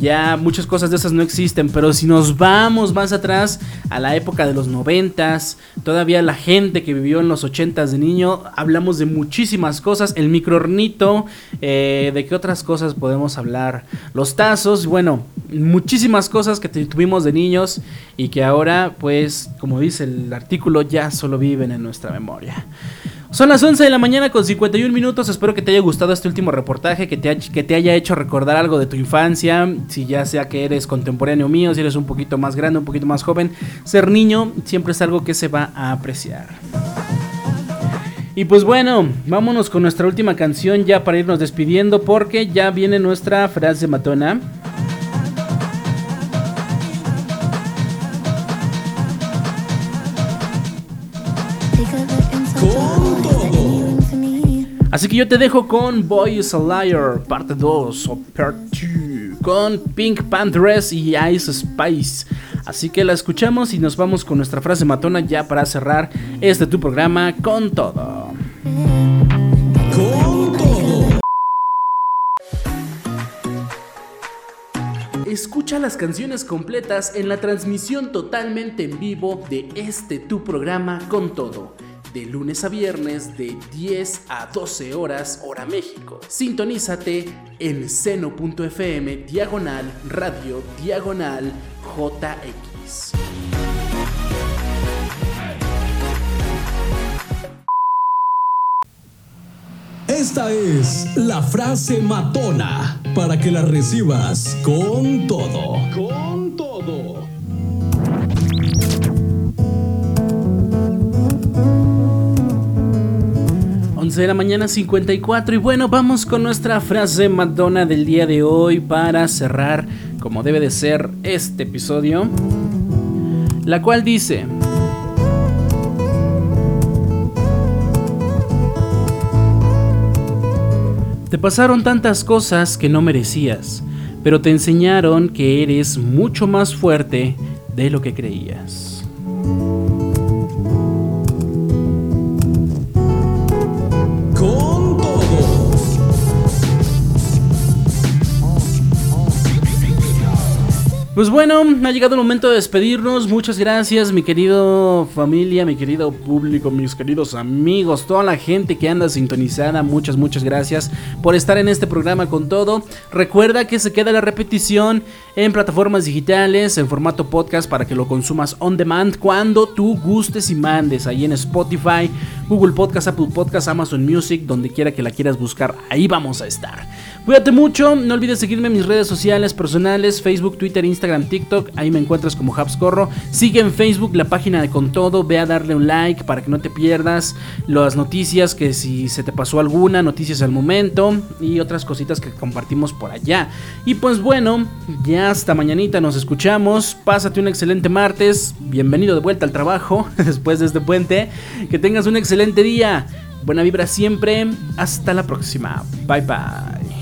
ya muchas cosas de esas no existen, pero si nos vamos más atrás a la época de los noventas, todavía la gente que vivió en los ochentas de niño, hablamos de muchísimas cosas, el microornito, eh, de qué otras cosas podemos hablar, los tazos, bueno, muchísimas cosas que tuvimos de niños y que ahora, pues, como dice el artículo, ya solo viven en nuestra memoria. Son las 11 de la mañana con 51 minutos. Espero que te haya gustado este último reportaje, que te, que te haya hecho recordar algo de tu infancia. Si ya sea que eres contemporáneo mío, si eres un poquito más grande, un poquito más joven, ser niño siempre es algo que se va a apreciar. Y pues bueno, vámonos con nuestra última canción ya para irnos despidiendo porque ya viene nuestra frase matona. Así que yo te dejo con Boy is a Liar, parte 2 o part 2, con Pink Panthers y Ice Spice. Así que la escuchamos y nos vamos con nuestra frase matona ya para cerrar este tu programa con todo. Con todo. Escucha las canciones completas en la transmisión totalmente en vivo de este tu programa con todo de lunes a viernes de 10 a 12 horas hora México. Sintonízate en seno.fm diagonal radio diagonal JX. Esta es la frase matona para que la recibas con todo. Con todo. 11 de la mañana 54 y bueno, vamos con nuestra frase Madonna del día de hoy para cerrar como debe de ser este episodio, la cual dice, Te pasaron tantas cosas que no merecías, pero te enseñaron que eres mucho más fuerte de lo que creías. Pues bueno, ha llegado el momento de despedirnos. Muchas gracias, mi querido familia, mi querido público, mis queridos amigos, toda la gente que anda sintonizada. Muchas, muchas gracias por estar en este programa con todo. Recuerda que se queda la repetición en plataformas digitales, en formato podcast, para que lo consumas on demand cuando tú gustes y mandes. Ahí en Spotify, Google Podcast, Apple Podcast, Amazon Music, donde quiera que la quieras buscar. Ahí vamos a estar. Cuídate mucho, no olvides seguirme en mis redes sociales personales, Facebook, Twitter, Instagram TikTok, ahí me encuentras como Habscorro. Sigue en Facebook la página de Con Todo, ve a darle un like para que no te pierdas las noticias, que si se te pasó alguna, noticias al momento y otras cositas que compartimos por allá. Y pues bueno, ya hasta mañanita nos escuchamos. Pásate un excelente martes. Bienvenido de vuelta al trabajo *laughs* después de este puente. Que tengas un excelente día. Buena vibra siempre. Hasta la próxima. Bye bye.